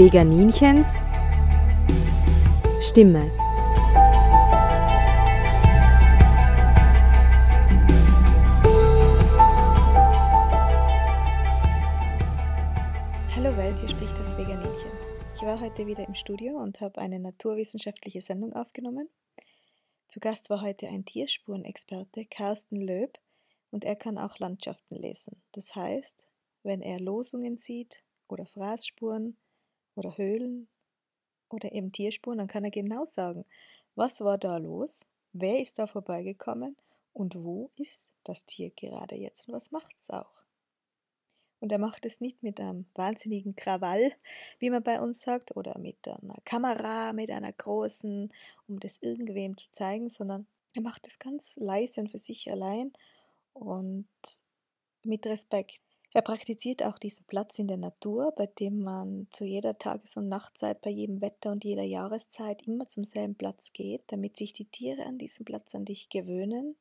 Veganinchens Stimme. Hallo Welt, hier spricht das Veganinchen. Ich war heute wieder im Studio und habe eine naturwissenschaftliche Sendung aufgenommen. Zu Gast war heute ein Tierspurenexperte, Carsten Löb, und er kann auch Landschaften lesen. Das heißt, wenn er Losungen sieht oder Fraßspuren oder Höhlen oder eben Tierspuren, dann kann er genau sagen, was war da los, wer ist da vorbeigekommen und wo ist das Tier gerade jetzt und was macht es auch. Und er macht es nicht mit einem wahnsinnigen Krawall, wie man bei uns sagt, oder mit einer Kamera, mit einer großen, um das irgendwem zu zeigen, sondern er macht es ganz leise und für sich allein und mit Respekt. Er praktiziert auch diesen Platz in der Natur, bei dem man zu jeder Tages- und Nachtzeit, bei jedem Wetter und jeder Jahreszeit immer zum selben Platz geht, damit sich die Tiere an diesen Platz an dich gewöhnen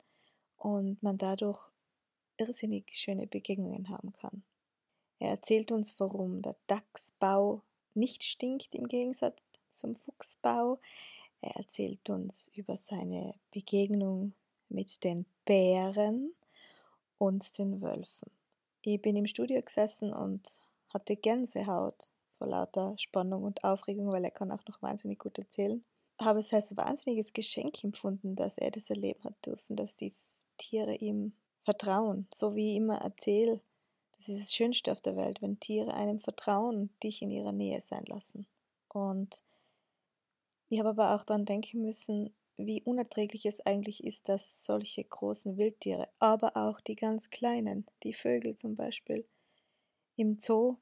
und man dadurch irrsinnig schöne Begegnungen haben kann. Er erzählt uns, warum der Dachsbau nicht stinkt im Gegensatz zum Fuchsbau. Er erzählt uns über seine Begegnung mit den Bären und den Wölfen. Ich bin im Studio gesessen und hatte Gänsehaut vor lauter Spannung und Aufregung, weil er kann auch noch wahnsinnig gut erzählen. Habe es als wahnsinniges Geschenk empfunden, dass er das erleben hat dürfen, dass die Tiere ihm vertrauen. So wie ich immer erzähle, das ist das Schönste auf der Welt, wenn Tiere einem vertrauen und dich in ihrer Nähe sein lassen. Und ich habe aber auch daran denken müssen, wie unerträglich es eigentlich ist, dass solche großen Wildtiere, aber auch die ganz kleinen, die Vögel zum Beispiel, im Zoo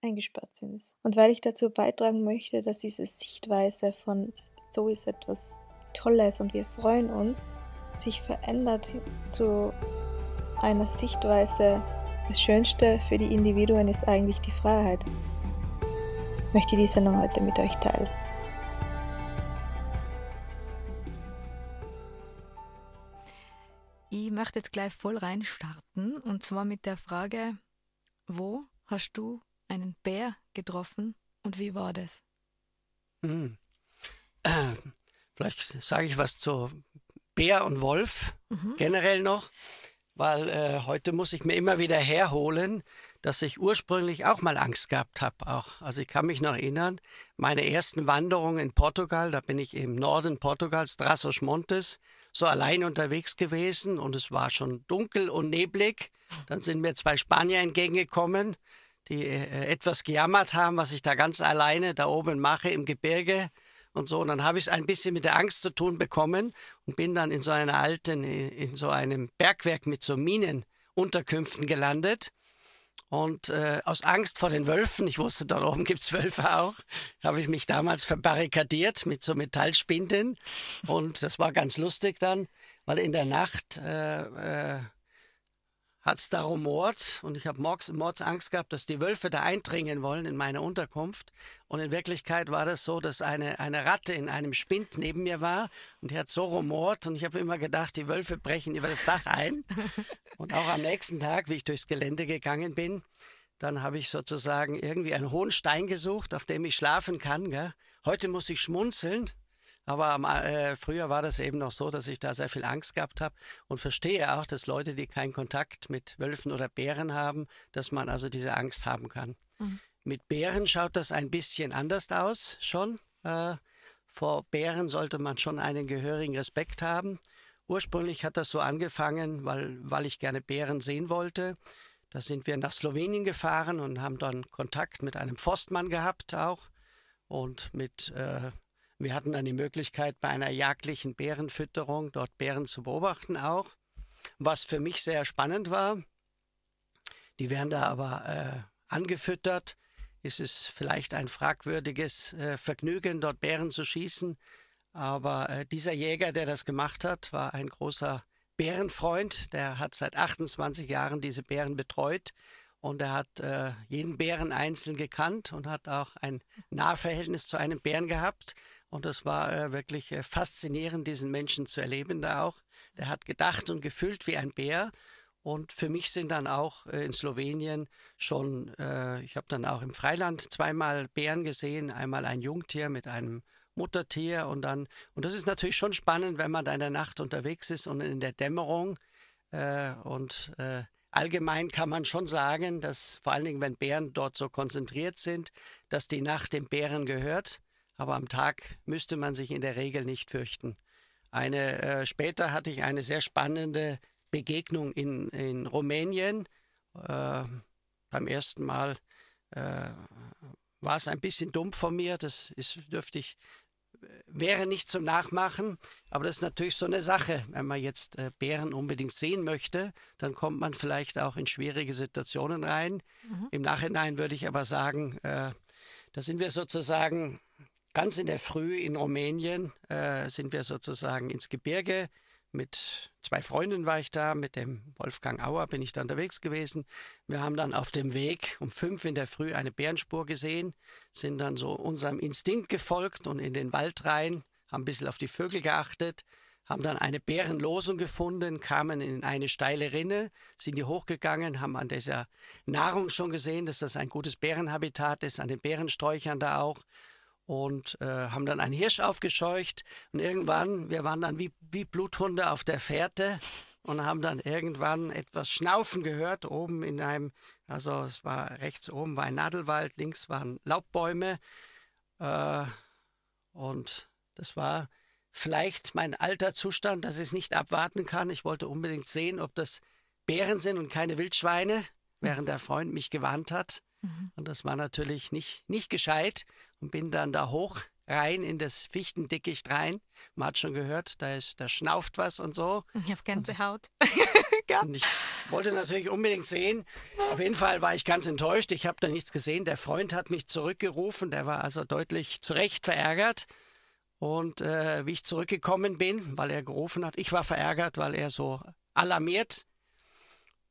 eingesperrt sind. Und weil ich dazu beitragen möchte, dass diese Sichtweise von Zoo ist etwas Tolles und wir freuen uns, sich verändert zu einer Sichtweise, das Schönste für die Individuen ist eigentlich die Freiheit. Ich möchte die Sendung heute mit euch teilen. Möchte jetzt gleich voll reinstarten und zwar mit der Frage, wo hast du einen Bär getroffen und wie war das? Hm. Äh, vielleicht sage ich was zu Bär und Wolf mhm. generell noch weil äh, heute muss ich mir immer wieder herholen, dass ich ursprünglich auch mal Angst gehabt habe. Auch. Also ich kann mich noch erinnern, meine ersten Wanderungen in Portugal, da bin ich im Norden Portugals, Traços Montes, so allein unterwegs gewesen und es war schon dunkel und neblig. Dann sind mir zwei Spanier entgegengekommen, die äh, etwas gejammert haben, was ich da ganz alleine da oben mache im Gebirge und so. Und dann habe ich es ein bisschen mit der Angst zu tun bekommen und bin dann in so einer alten, in so einem Bergwerk mit so Minenunterkünften gelandet. Und äh, aus Angst vor den Wölfen, ich wusste, dort oben gibt es Wölfe auch, habe ich mich damals verbarrikadiert mit so Metallspinden. Und das war ganz lustig dann, weil in der Nacht äh, äh, hat es da rumort und ich habe Mordsangst gehabt, dass die Wölfe da eindringen wollen in meine Unterkunft. Und in Wirklichkeit war das so, dass eine, eine Ratte in einem Spind neben mir war und die hat so rumort und ich habe immer gedacht, die Wölfe brechen über das Dach ein. Und auch am nächsten Tag, wie ich durchs Gelände gegangen bin, dann habe ich sozusagen irgendwie einen hohen Stein gesucht, auf dem ich schlafen kann. Gell? Heute muss ich schmunzeln, aber äh, früher war das eben noch so, dass ich da sehr viel Angst gehabt habe und verstehe auch, dass Leute, die keinen Kontakt mit Wölfen oder Bären haben, dass man also diese Angst haben kann. Mhm. Mit Bären schaut das ein bisschen anders aus schon. Äh, vor Bären sollte man schon einen gehörigen Respekt haben. Ursprünglich hat das so angefangen, weil, weil ich gerne Bären sehen wollte. Da sind wir nach Slowenien gefahren und haben dann Kontakt mit einem Forstmann gehabt auch und mit äh, wir hatten dann die Möglichkeit, bei einer jagdlichen Bärenfütterung dort Bären zu beobachten auch, was für mich sehr spannend war. Die werden da aber äh, angefüttert. Ist es vielleicht ein fragwürdiges äh, Vergnügen, dort Bären zu schießen. Aber äh, dieser Jäger, der das gemacht hat, war ein großer Bärenfreund. Der hat seit 28 Jahren diese Bären betreut und er hat äh, jeden Bären einzeln gekannt und hat auch ein Nahverhältnis zu einem Bären gehabt. Und das war äh, wirklich äh, faszinierend, diesen Menschen zu erleben da auch. Der hat gedacht und gefühlt wie ein Bär. Und für mich sind dann auch äh, in Slowenien schon, ich habe dann auch im Freiland zweimal Bären gesehen, einmal ein Jungtier mit einem Muttertier und dann, und das ist natürlich schon spannend, wenn man da in der Nacht unterwegs ist und in der Dämmerung. Und allgemein kann man schon sagen, dass vor allen Dingen, wenn Bären dort so konzentriert sind, dass die Nacht dem Bären gehört. Aber am Tag müsste man sich in der Regel nicht fürchten. Eine, äh, später hatte ich eine sehr spannende Begegnung in, in Rumänien. Äh, beim ersten Mal äh, war es ein bisschen dumm von mir, das ist, dürfte ich, wäre nicht zum Nachmachen, aber das ist natürlich so eine Sache. Wenn man jetzt äh, Bären unbedingt sehen möchte, dann kommt man vielleicht auch in schwierige Situationen rein. Mhm. Im Nachhinein würde ich aber sagen, äh, da sind wir sozusagen ganz in der Früh in Rumänien, äh, sind wir sozusagen ins Gebirge mit zwei Freunden war ich da, mit dem Wolfgang Auer bin ich da unterwegs gewesen. Wir haben dann auf dem Weg um fünf in der Früh eine Bärenspur gesehen, sind dann so unserem Instinkt gefolgt und in den Wald rein, haben ein bisschen auf die Vögel geachtet, haben dann eine Bärenlosung gefunden, kamen in eine steile Rinne, sind die hochgegangen, haben an dieser Nahrung schon gesehen, dass das ein gutes Bärenhabitat ist, an den Bärensträuchern da auch und äh, haben dann einen Hirsch aufgescheucht und irgendwann, wir waren dann wie, wie Bluthunde auf der Fährte und haben dann irgendwann etwas Schnaufen gehört, oben in einem, also es war rechts oben war ein Nadelwald, links waren Laubbäume äh, und das war vielleicht mein alter Zustand, dass ich es nicht abwarten kann. Ich wollte unbedingt sehen, ob das Bären sind und keine Wildschweine, während der Freund mich gewarnt hat. Mhm. Und das war natürlich nicht, nicht gescheit und bin dann da hoch rein in das Fichtendickicht rein. Man hat schon gehört, da, ist, da schnauft was und so. Ich habe ganze Haut. und ich wollte natürlich unbedingt sehen. Auf jeden Fall war ich ganz enttäuscht. Ich habe da nichts gesehen. Der Freund hat mich zurückgerufen. Der war also deutlich zu Recht verärgert. Und äh, wie ich zurückgekommen bin, weil er gerufen hat, ich war verärgert, weil er so alarmiert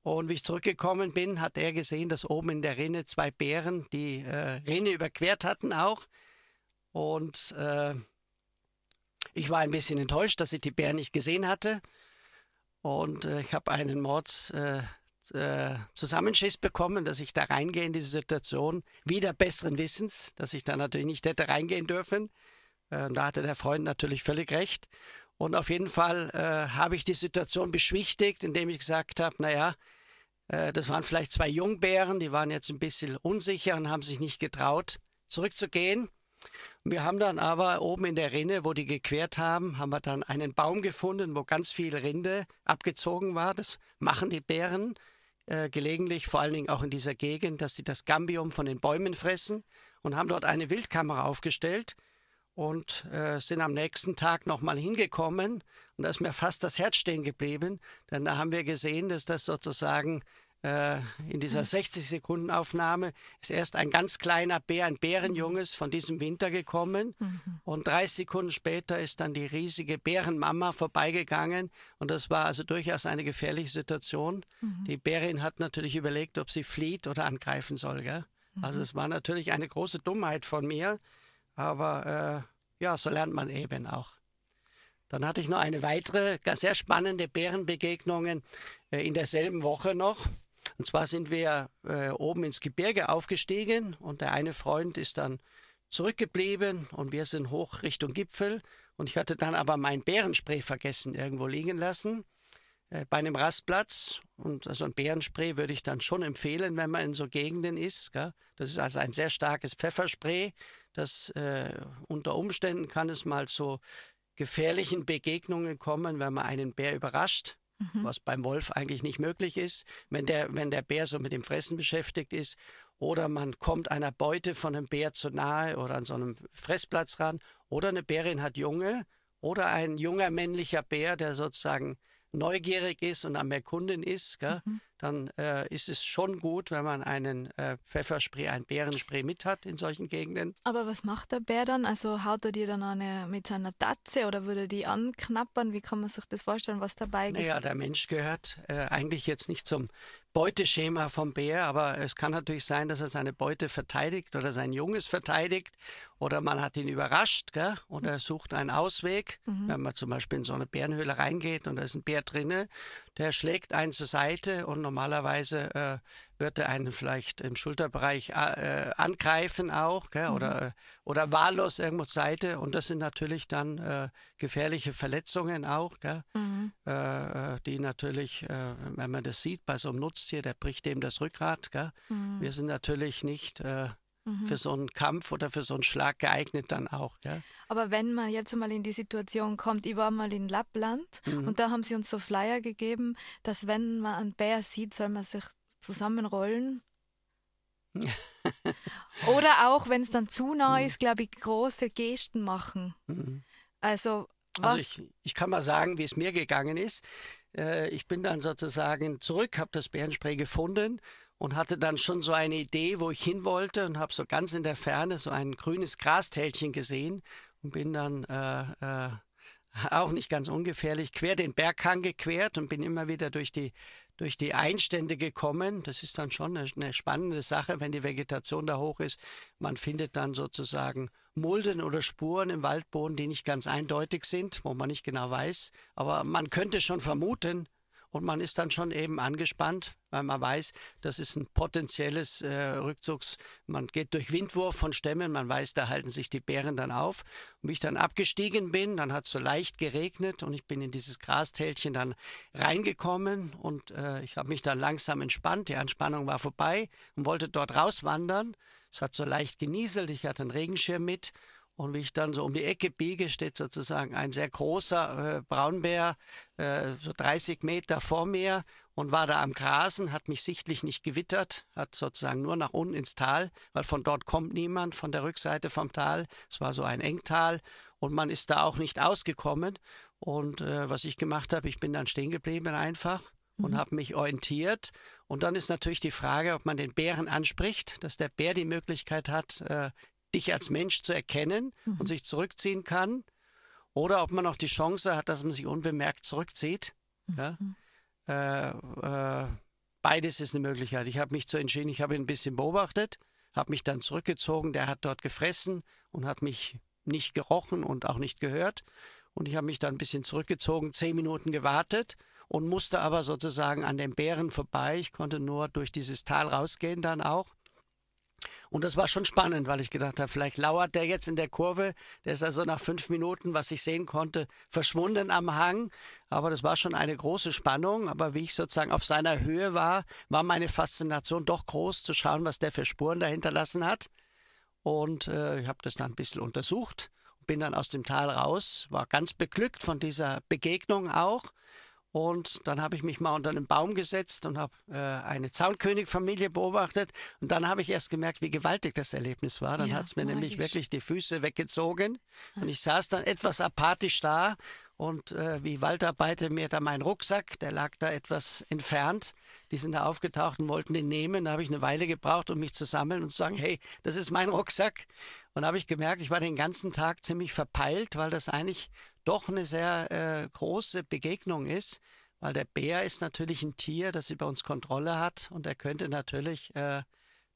und wie ich zurückgekommen bin, hat er gesehen, dass oben in der Rinne zwei Bären die äh, Rinne überquert hatten auch. Und äh, ich war ein bisschen enttäuscht, dass ich die Bären nicht gesehen hatte. Und äh, ich habe einen Mords äh, äh, Zusammenschiss bekommen, dass ich da reingehe in diese Situation, wieder besseren Wissens, dass ich da natürlich nicht hätte reingehen dürfen. Äh, da hatte der Freund natürlich völlig recht. Und auf jeden Fall äh, habe ich die Situation beschwichtigt, indem ich gesagt habe, naja, äh, das waren vielleicht zwei Jungbären, die waren jetzt ein bisschen unsicher und haben sich nicht getraut, zurückzugehen. Wir haben dann aber oben in der Rinne, wo die gequert haben, haben wir dann einen Baum gefunden, wo ganz viel Rinde abgezogen war. Das machen die Bären äh, gelegentlich, vor allen Dingen auch in dieser Gegend, dass sie das Gambium von den Bäumen fressen und haben dort eine Wildkamera aufgestellt und äh, sind am nächsten Tag nochmal hingekommen und da ist mir fast das Herz stehen geblieben, denn da haben wir gesehen, dass das sozusagen äh, in dieser 60 mhm. Ist erst ein ganz kleiner Bär, ein Bärenjunges von diesem Winter gekommen mhm. und 30 Sekunden später ist dann die riesige Bärenmama vorbeigegangen und das war also durchaus eine gefährliche Situation. Mhm. Die Bärin hat natürlich überlegt, ob sie flieht oder angreifen soll. Gell? Also mhm. es war natürlich eine große Dummheit von mir, aber äh, ja, so lernt man eben auch. Dann hatte ich noch eine weitere, sehr spannende Bärenbegegnung äh, in derselben Woche noch. Und zwar sind wir äh, oben ins Gebirge aufgestiegen und der eine Freund ist dann zurückgeblieben und wir sind hoch Richtung Gipfel. Und ich hatte dann aber mein Bärenspray vergessen, irgendwo liegen lassen äh, bei einem Rastplatz. Und also ein Bärenspray würde ich dann schon empfehlen, wenn man in so Gegenden ist. Gell? Das ist also ein sehr starkes Pfefferspray. Das äh, unter Umständen kann es mal zu gefährlichen Begegnungen kommen, wenn man einen Bär überrascht, mhm. was beim Wolf eigentlich nicht möglich ist, wenn der, wenn der Bär so mit dem Fressen beschäftigt ist. Oder man kommt einer Beute von einem Bär zu nahe oder an so einem Fressplatz ran. Oder eine Bärin hat Junge. Oder ein junger männlicher Bär, der sozusagen neugierig ist und am Erkunden ist, mhm. Dann äh, ist es schon gut, wenn man einen äh, Pfefferspray, ein Bärenspray mit hat in solchen Gegenden. Aber was macht der Bär dann? Also haut er dir dann eine mit seiner Tatze oder würde die anknappern? Wie kann man sich das vorstellen, was dabei ist? Naja, der Mensch gehört äh, eigentlich jetzt nicht zum Beuteschema vom Bär, aber es kann natürlich sein, dass er seine Beute verteidigt oder sein Junges verteidigt oder man hat ihn überrascht gell? oder sucht einen Ausweg. Mhm. Wenn man zum Beispiel in so eine Bärenhöhle reingeht und da ist ein Bär drinne, der schlägt einen zur Seite und normalerweise äh, wird er einen vielleicht im Schulterbereich äh, angreifen auch gell, mhm. oder, oder wahllos irgendwo zur Seite. Und das sind natürlich dann äh, gefährliche Verletzungen auch, gell, mhm. Äh, die natürlich, äh, wenn man das sieht bei so einem Nutztier, der bricht dem das Rückgrat. Gell. Mhm. Wir sind natürlich nicht äh, mhm. für so einen Kampf oder für so einen Schlag geeignet dann auch. Gell? Aber wenn man jetzt mal in die Situation kommt, ich war mal in Lappland mhm. und da haben sie uns so Flyer gegeben, dass wenn man einen Bär sieht, soll man sich zusammenrollen. oder auch, wenn es dann zu nah mhm. ist, glaube ich, große Gesten machen. Mhm. Also also ich, ich, kann mal sagen, wie es mir gegangen ist. Äh, ich bin dann sozusagen zurück, habe das Bärenspray gefunden und hatte dann schon so eine Idee, wo ich hin wollte und habe so ganz in der Ferne so ein grünes Grastälchen gesehen und bin dann äh, äh, auch nicht ganz ungefährlich quer den Berghang gequert und bin immer wieder durch die durch die Einstände gekommen. Das ist dann schon eine, eine, spannende Sache, wenn die Vegetation da hoch ist. Man findet dann sozusagen Mulden oder Spuren im Waldboden, die nicht ganz eindeutig sind, wo man nicht genau weiß. Aber man könnte schon vermuten, und man ist dann schon eben angespannt, weil man weiß, das ist ein potenzielles äh, Rückzugs. Man geht durch Windwurf von Stämmen, man weiß, da halten sich die Bären dann auf. Und wie ich dann abgestiegen bin, dann hat es so leicht geregnet und ich bin in dieses Grastälchen dann reingekommen und äh, ich habe mich dann langsam entspannt. Die Anspannung war vorbei und wollte dort rauswandern. Es hat so leicht genieselt, ich hatte einen Regenschirm mit und wie ich dann so um die Ecke biege, steht sozusagen ein sehr großer äh, Braunbär, äh, so 30 Meter vor mir und war da am Grasen, hat mich sichtlich nicht gewittert, hat sozusagen nur nach unten ins Tal, weil von dort kommt niemand, von der Rückseite vom Tal. Es war so ein Engtal und man ist da auch nicht ausgekommen. Und äh, was ich gemacht habe, ich bin dann stehen geblieben einfach und mhm. habe mich orientiert. Und dann ist natürlich die Frage, ob man den Bären anspricht, dass der Bär die Möglichkeit hat, äh, dich als Mensch zu erkennen mhm. und sich zurückziehen kann. Oder ob man auch die Chance hat, dass man sich unbemerkt zurückzieht. Mhm. Ja? Äh, äh, beides ist eine Möglichkeit. Ich habe mich zu entschieden, ich habe ihn ein bisschen beobachtet, habe mich dann zurückgezogen. Der hat dort gefressen und hat mich nicht gerochen und auch nicht gehört. Und ich habe mich dann ein bisschen zurückgezogen, zehn Minuten gewartet und musste aber sozusagen an den Bären vorbei. Ich konnte nur durch dieses Tal rausgehen dann auch. Und das war schon spannend, weil ich gedacht habe, vielleicht lauert der jetzt in der Kurve. Der ist also nach fünf Minuten, was ich sehen konnte, verschwunden am Hang. Aber das war schon eine große Spannung. Aber wie ich sozusagen auf seiner Höhe war, war meine Faszination doch groß, zu schauen, was der für Spuren da hinterlassen hat. Und äh, ich habe das dann ein bisschen untersucht bin dann aus dem Tal raus, war ganz beglückt von dieser Begegnung auch und dann habe ich mich mal unter einen Baum gesetzt und habe äh, eine Zaunkönigfamilie beobachtet. Und dann habe ich erst gemerkt, wie gewaltig das Erlebnis war. Dann ja, hat es mir magisch. nämlich wirklich die Füße weggezogen. Und ich saß dann etwas apathisch da. Und äh, wie Waldarbeiter mir da meinen Rucksack, der lag da etwas entfernt. Die sind da aufgetaucht und wollten den nehmen. Da habe ich eine Weile gebraucht, um mich zu sammeln und zu sagen, hey, das ist mein Rucksack. Und da habe ich gemerkt, ich war den ganzen Tag ziemlich verpeilt, weil das eigentlich doch eine sehr äh, große Begegnung ist, weil der Bär ist natürlich ein Tier, das über uns Kontrolle hat und der könnte natürlich, äh,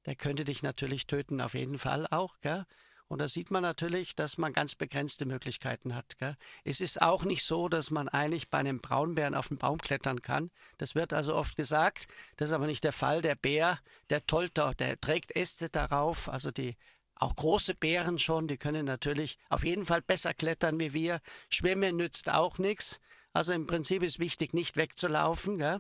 der könnte dich natürlich töten, auf jeden Fall auch, gell? Und da sieht man natürlich, dass man ganz begrenzte Möglichkeiten hat. Gell? Es ist auch nicht so, dass man eigentlich bei einem Braunbären auf den Baum klettern kann. Das wird also oft gesagt. Das ist aber nicht der Fall. Der Bär, der Tolter, der trägt Äste darauf. Also die auch große Bären schon, die können natürlich auf jeden Fall besser klettern wie wir. Schwimmen nützt auch nichts. Also im Prinzip ist wichtig, nicht wegzulaufen. Gell?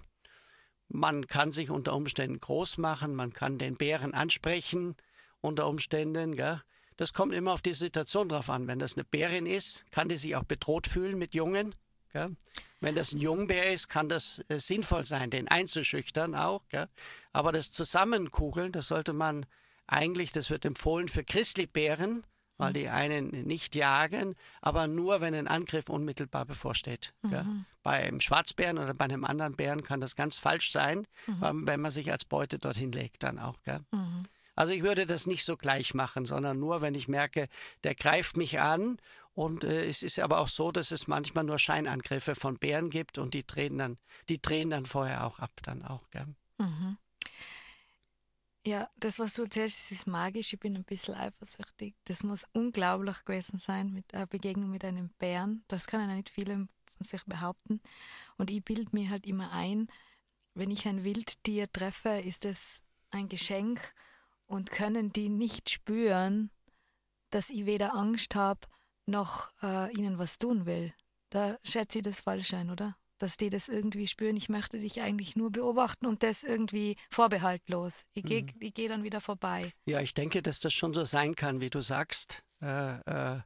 Man kann sich unter Umständen groß machen, man kann den Bären ansprechen unter Umständen. Gell? Das kommt immer auf die Situation drauf an. Wenn das eine Bärin ist, kann die sich auch bedroht fühlen mit Jungen. Gell? Wenn das ein Jungbär ist, kann das äh, sinnvoll sein, den einzuschüchtern auch. Gell? Aber das Zusammenkugeln, das sollte man eigentlich, das wird empfohlen für Christlibären, weil die einen nicht jagen, aber nur, wenn ein Angriff unmittelbar bevorsteht. Mhm. Beim Schwarzbären oder bei einem anderen Bären kann das ganz falsch sein, mhm. wenn man sich als Beute dorthin legt dann auch. Mhm. Also ich würde das nicht so gleich machen, sondern nur, wenn ich merke, der greift mich an. Und äh, es ist aber auch so, dass es manchmal nur Scheinangriffe von Bären gibt und die drehen dann, die drehen dann vorher auch ab, dann auch. Mhm. Ja, das, was du erzählst, ist magisch. Ich bin ein bisschen eifersüchtig. Das muss unglaublich gewesen sein mit einer Begegnung mit einem Bären. Das kann ja nicht viele von sich behaupten. Und ich bilde mir halt immer ein, wenn ich ein Wildtier treffe, ist es ein Geschenk und können die nicht spüren, dass ich weder Angst habe, noch äh, ihnen was tun will. Da schätze ich das falsch ein, oder? Dass die das irgendwie spüren, ich möchte dich eigentlich nur beobachten und das irgendwie vorbehaltlos. Ich gehe mhm. geh dann wieder vorbei. Ja, ich denke, dass das schon so sein kann, wie du sagst. Äh, äh,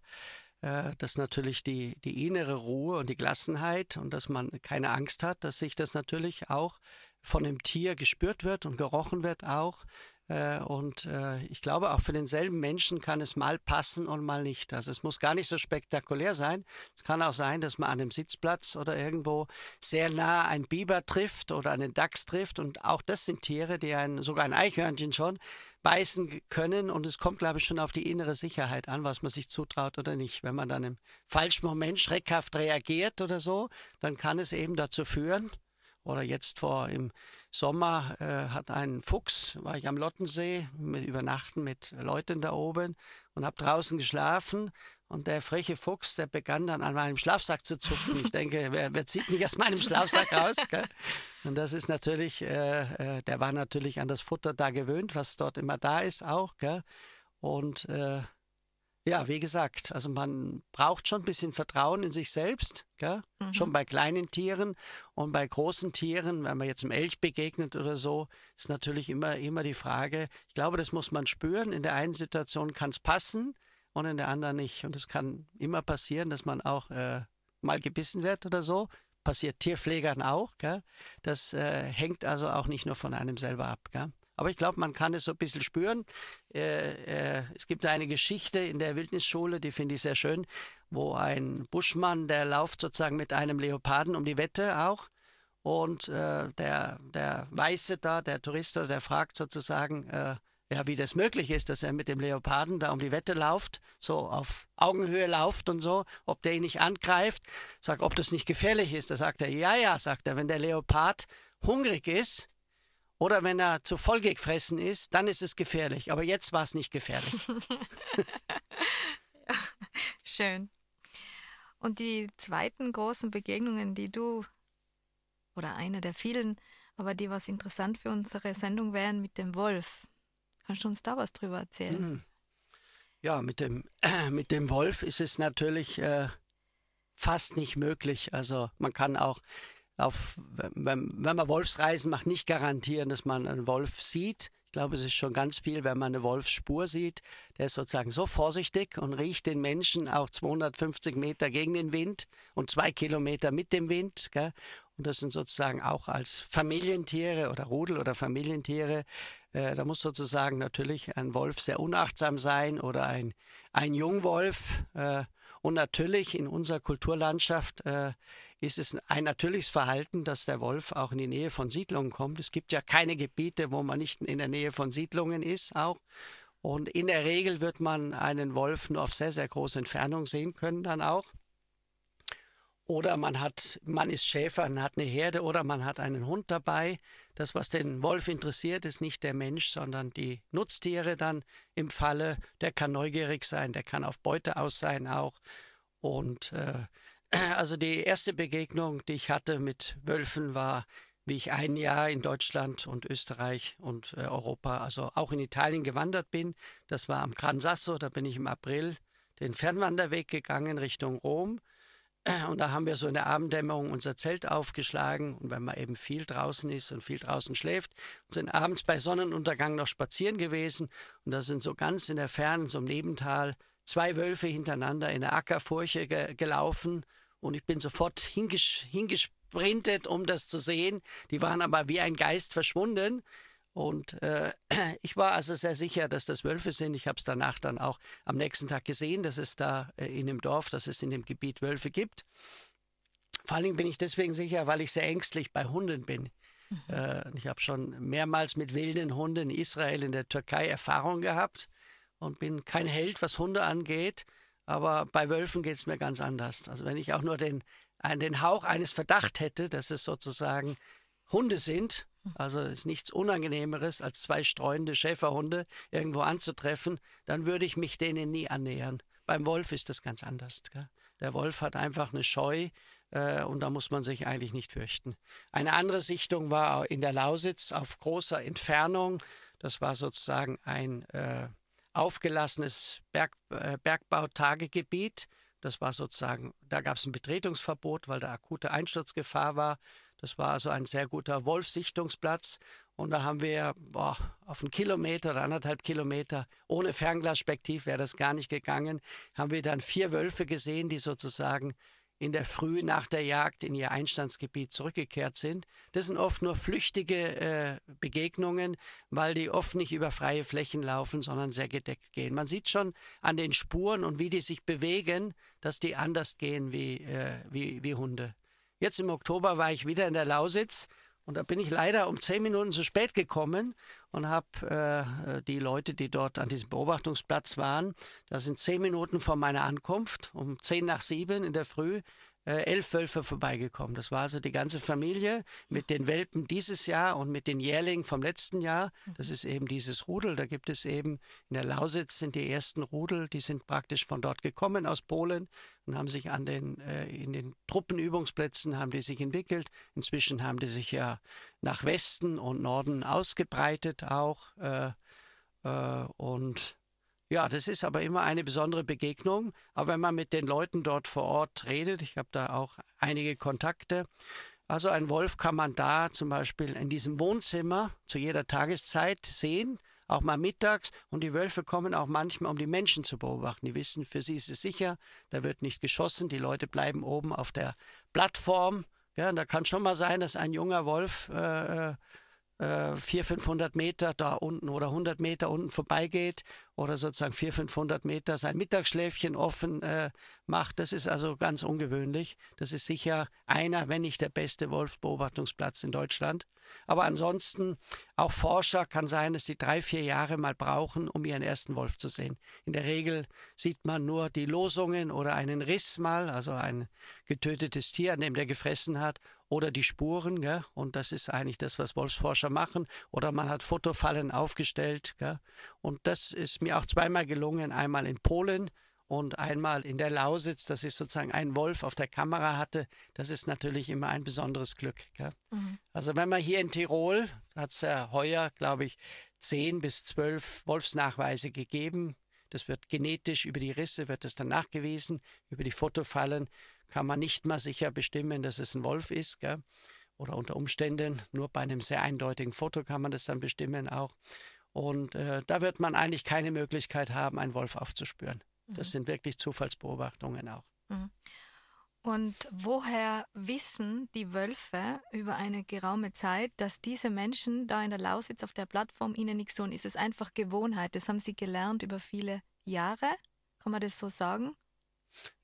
äh, dass natürlich die, die innere Ruhe und die Gelassenheit und dass man keine Angst hat, dass sich das natürlich auch von dem Tier gespürt wird und gerochen wird auch. Äh, und äh, ich glaube, auch für denselben Menschen kann es mal passen und mal nicht. Also es muss gar nicht so spektakulär sein. Es kann auch sein, dass man an einem Sitzplatz oder irgendwo sehr nah einen Biber trifft oder einen Dachs trifft. Und auch das sind Tiere, die ein, sogar ein Eichhörnchen schon beißen können. Und es kommt, glaube ich, schon auf die innere Sicherheit an, was man sich zutraut oder nicht. Wenn man dann im falschen Moment schreckhaft reagiert oder so, dann kann es eben dazu führen, oder jetzt vor im Sommer äh, hat ein Fuchs, war ich am Lottensee mit übernachten mit Leuten da oben und habe draußen geschlafen und der freche Fuchs, der begann dann an meinem Schlafsack zu zupfen. Ich denke, wer, wer zieht mich aus meinem Schlafsack raus? Gell? Und das ist natürlich, äh, äh, der war natürlich an das Futter da gewöhnt, was dort immer da ist auch. Gell? Und äh, ja, wie gesagt, also man braucht schon ein bisschen Vertrauen in sich selbst, mhm. schon bei kleinen Tieren und bei großen Tieren, wenn man jetzt einem Elch begegnet oder so, ist natürlich immer, immer die Frage, ich glaube, das muss man spüren. In der einen Situation kann es passen und in der anderen nicht. Und es kann immer passieren, dass man auch äh, mal gebissen wird oder so. Passiert Tierpflegern auch. Gell? Das äh, hängt also auch nicht nur von einem selber ab. Gell? Aber ich glaube, man kann es so ein bisschen spüren. Äh, äh, es gibt eine Geschichte in der Wildnisschule, die finde ich sehr schön, wo ein Buschmann, der läuft sozusagen mit einem Leoparden um die Wette auch. Und äh, der, der Weiße da, der Tourist, der fragt sozusagen, äh, ja, wie das möglich ist, dass er mit dem Leoparden da um die Wette läuft, so auf Augenhöhe läuft und so, ob der ihn nicht angreift, sagt, ob das nicht gefährlich ist. Da sagt er, ja, ja, sagt er, wenn der Leopard hungrig ist, oder wenn er zu voll gefressen ist, dann ist es gefährlich. Aber jetzt war es nicht gefährlich. ja, schön. Und die zweiten großen Begegnungen, die du, oder eine der vielen, aber die was interessant für unsere Sendung wären mit dem Wolf. Kannst du uns da was drüber erzählen? Mhm. Ja, mit dem, äh, mit dem Wolf ist es natürlich äh, fast nicht möglich. Also man kann auch auf, wenn, wenn man Wolfsreisen macht, nicht garantieren, dass man einen Wolf sieht. Ich glaube, es ist schon ganz viel, wenn man eine Wolfsspur sieht. Der ist sozusagen so vorsichtig und riecht den Menschen auch 250 Meter gegen den Wind und zwei Kilometer mit dem Wind. Gell? Und das sind sozusagen auch als Familientiere oder Rudel oder Familientiere. Äh, da muss sozusagen natürlich ein Wolf sehr unachtsam sein oder ein, ein Jungwolf. Äh, und natürlich in unserer Kulturlandschaft äh, ist es ein natürliches Verhalten, dass der Wolf auch in die Nähe von Siedlungen kommt. Es gibt ja keine Gebiete, wo man nicht in der Nähe von Siedlungen ist auch. Und in der Regel wird man einen Wolf nur auf sehr, sehr große Entfernung sehen können dann auch. Oder man hat, man ist Schäfer, man hat eine Herde oder man hat einen Hund dabei. Das, was den Wolf interessiert, ist nicht der Mensch, sondern die Nutztiere dann im Falle. Der kann neugierig sein, der kann auf Beute aus sein auch. Und äh, also die erste Begegnung, die ich hatte mit Wölfen, war, wie ich ein Jahr in Deutschland und Österreich und äh, Europa, also auch in Italien gewandert bin. Das war am Gran Sasso, da bin ich im April den Fernwanderweg gegangen Richtung Rom. Und da haben wir so in der Abenddämmerung unser Zelt aufgeschlagen. Und wenn man eben viel draußen ist und viel draußen schläft, sind abends bei Sonnenuntergang noch spazieren gewesen. Und da sind so ganz in der Ferne, so im Nebental, zwei Wölfe hintereinander in der Ackerfurche ge gelaufen und ich bin sofort hinges hingesprintet, um das zu sehen. Die waren aber wie ein Geist verschwunden. Und äh, ich war also sehr sicher, dass das Wölfe sind. Ich habe es danach dann auch am nächsten Tag gesehen, dass es da äh, in dem Dorf, dass es in dem Gebiet Wölfe gibt. Vor allen Dingen bin ich deswegen sicher, weil ich sehr ängstlich bei Hunden bin. Mhm. Äh, ich habe schon mehrmals mit wilden Hunden in Israel, in der Türkei Erfahrung gehabt und bin kein Held, was Hunde angeht. Aber bei Wölfen geht es mir ganz anders. Also wenn ich auch nur den, den Hauch eines Verdacht hätte, dass es sozusagen Hunde sind, also ist nichts Unangenehmeres, als zwei streunende Schäferhunde irgendwo anzutreffen, dann würde ich mich denen nie annähern. Beim Wolf ist das ganz anders. Gell? Der Wolf hat einfach eine Scheu Äh, und da muss man sich eigentlich nicht fürchten. Eine andere Sichtung war in der Lausitz auf großer Entfernung. Das war sozusagen ein äh, aufgelassenes Berg, äh, Bergbautagegebiet. Das war sozusagen, da gab es ein Betretungsverbot, weil da akute Einsturzgefahr war. Das war also ein sehr guter Wolfsichtungsplatz. Und da haben wir boah, auf einen Kilometer oder anderthalb Kilometer, ohne Fernglasspektiv wäre das gar nicht gegangen, haben wir dann vier Wölfe gesehen, die sozusagen in der Früh nach der Jagd in ihr Einstandsgebiet zurückgekehrt sind. Das sind oft nur flüchtige äh, Begegnungen, weil die oft nicht über freie Flächen laufen, sondern sehr gedeckt gehen. Man sieht schon an den Spuren und wie die sich bewegen, dass die anders gehen wie, äh, wie, wie Hunde. Jetzt im Oktober war ich wieder in der Lausitz und da bin ich leider um zehn Minuten zu spät gekommen und habe äh, die Leute, die dort an diesem Beobachtungsplatz waren, da sind zehn Minuten vor meiner Ankunft, um zehn nach sieben in der Früh, äh, elf Wölfe vorbeigekommen. Das war also die ganze Familie mit den Welpen dieses Jahr und mit den Jährlingen vom letzten Jahr. Das ist eben dieses Rudel. Da gibt es eben in der Lausitz sind die ersten Rudel, die sind praktisch von dort gekommen aus Polen und haben sich an den äh, in den Truppenübungsplätzen haben die sich entwickelt. Inzwischen haben die sich ja nach Westen und Norden ausgebreitet auch äh, äh und ja, das ist aber immer eine besondere Begegnung. Aber wenn man mit den Leuten dort vor Ort redet, ich habe da auch einige Kontakte. Also ein Wolf kann man da zum Beispiel in diesem Wohnzimmer zu jeder Tageszeit sehen, auch mal mittags. Und die Wölfe kommen auch manchmal, um die Menschen zu beobachten. Die wissen, für sie ist es sicher, da wird nicht geschossen, die Leute bleiben oben auf der Plattform. Ja, da kann schon mal sein, dass ein junger Wolf äh, äh 400, äh, 500 Meter da unten oder 100 Meter unten vorbeigeht oder sozusagen 400, 500 Meter sein Mittagsschläfchen offen äh, macht. Das ist also ganz ungewöhnlich. Das ist sicher einer, wenn nicht der beste Wolfsbeobachtungsplatz in Deutschland. Aber ansonsten, auch Forscher kann sein, dass sie drei, vier Jahre mal brauchen, um ihren ersten Wolf zu sehen. In der Regel sieht man nur die Losungen oder einen Riss mal, also ein getötetes Tier, an dem der gefressen hat, oder die Spuren. Gell? Und das ist eigentlich das, was Wolfsforscher machen. Oder man hat Fotofallen aufgestellt. Gell? Und das ist mir auch zweimal gelungen. Einmal in Polen und einmal in der Lausitz, dass ich sozusagen einen Wolf auf der Kamera hatte. Das ist natürlich immer ein besonderes Glück. Mhm. Also wenn man hier in Tirol, hat es ja heuer, glaube ich, zehn bis zwölf Wolfsnachweise gegeben. Das wird genetisch über die Risse, wird das dann nachgewiesen, über die Fotofallen kann man nicht mal sicher bestimmen, dass es ein Wolf ist. Gell? Oder unter Umständen, nur bei einem sehr eindeutigen Foto kann man das dann bestimmen auch. Und äh, da wird man eigentlich keine Möglichkeit haben, einen Wolf aufzuspüren. Das mhm. sind wirklich Zufallsbeobachtungen auch. Mhm. Und woher wissen die Wölfe über eine geraume Zeit, dass diese Menschen da in der Lausitz auf der Plattform ihnen nichts tun? Ist es einfach Gewohnheit? Das haben sie gelernt über viele Jahre? Kann man das so sagen?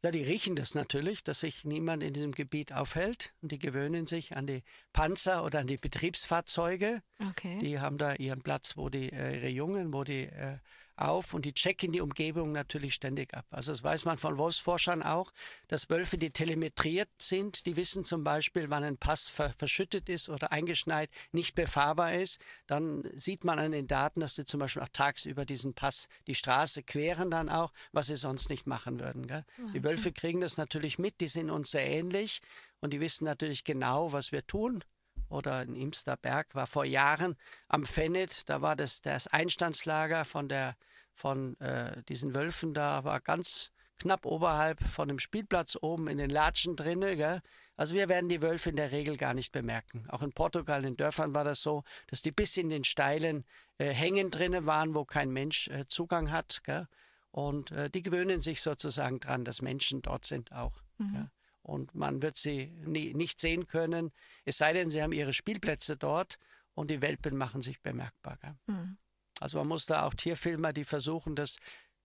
Ja, die riechen das natürlich, dass sich niemand in diesem Gebiet aufhält. Und die gewöhnen sich an die Panzer oder an die Betriebsfahrzeuge. Okay. Die haben da ihren Platz, wo die äh, ihre Jungen, wo die äh, auf und die checken die Umgebung natürlich ständig ab. Also das weiß man von Wolfsforschern auch, dass Wölfe, die telemetriert sind, die wissen zum Beispiel, wann ein Pass ver verschüttet ist oder eingeschneit, nicht befahrbar ist. Dann sieht man an den Daten, dass sie zum Beispiel auch tagsüber diesen Pass, die Straße queren dann auch, was sie sonst nicht machen würden. Die Wölfe kriegen das natürlich mit, die sind uns sehr ähnlich und die wissen natürlich genau, was wir tun oder in Imsterberg, war vor Jahren am Fennet, da war das, das Einstandslager von, der, von äh, diesen Wölfen da, war ganz knapp oberhalb von dem Spielplatz oben in den Latschen drinne. Gell? Also wir werden die Wölfe in der Regel gar nicht bemerken. Auch in Portugal, in den Dörfern war das so, dass die bis in den steilen äh, Hängen drinne waren, wo kein Mensch äh, Zugang hat. Gell? Und äh, die gewöhnen sich sozusagen dran, dass Menschen dort sind auch. Mhm und man wird sie nie, nicht sehen können, es sei denn, sie haben ihre Spielplätze dort und die Welpen machen sich bemerkbar. Mhm. Also man muss da auch Tierfilmer, die versuchen, das,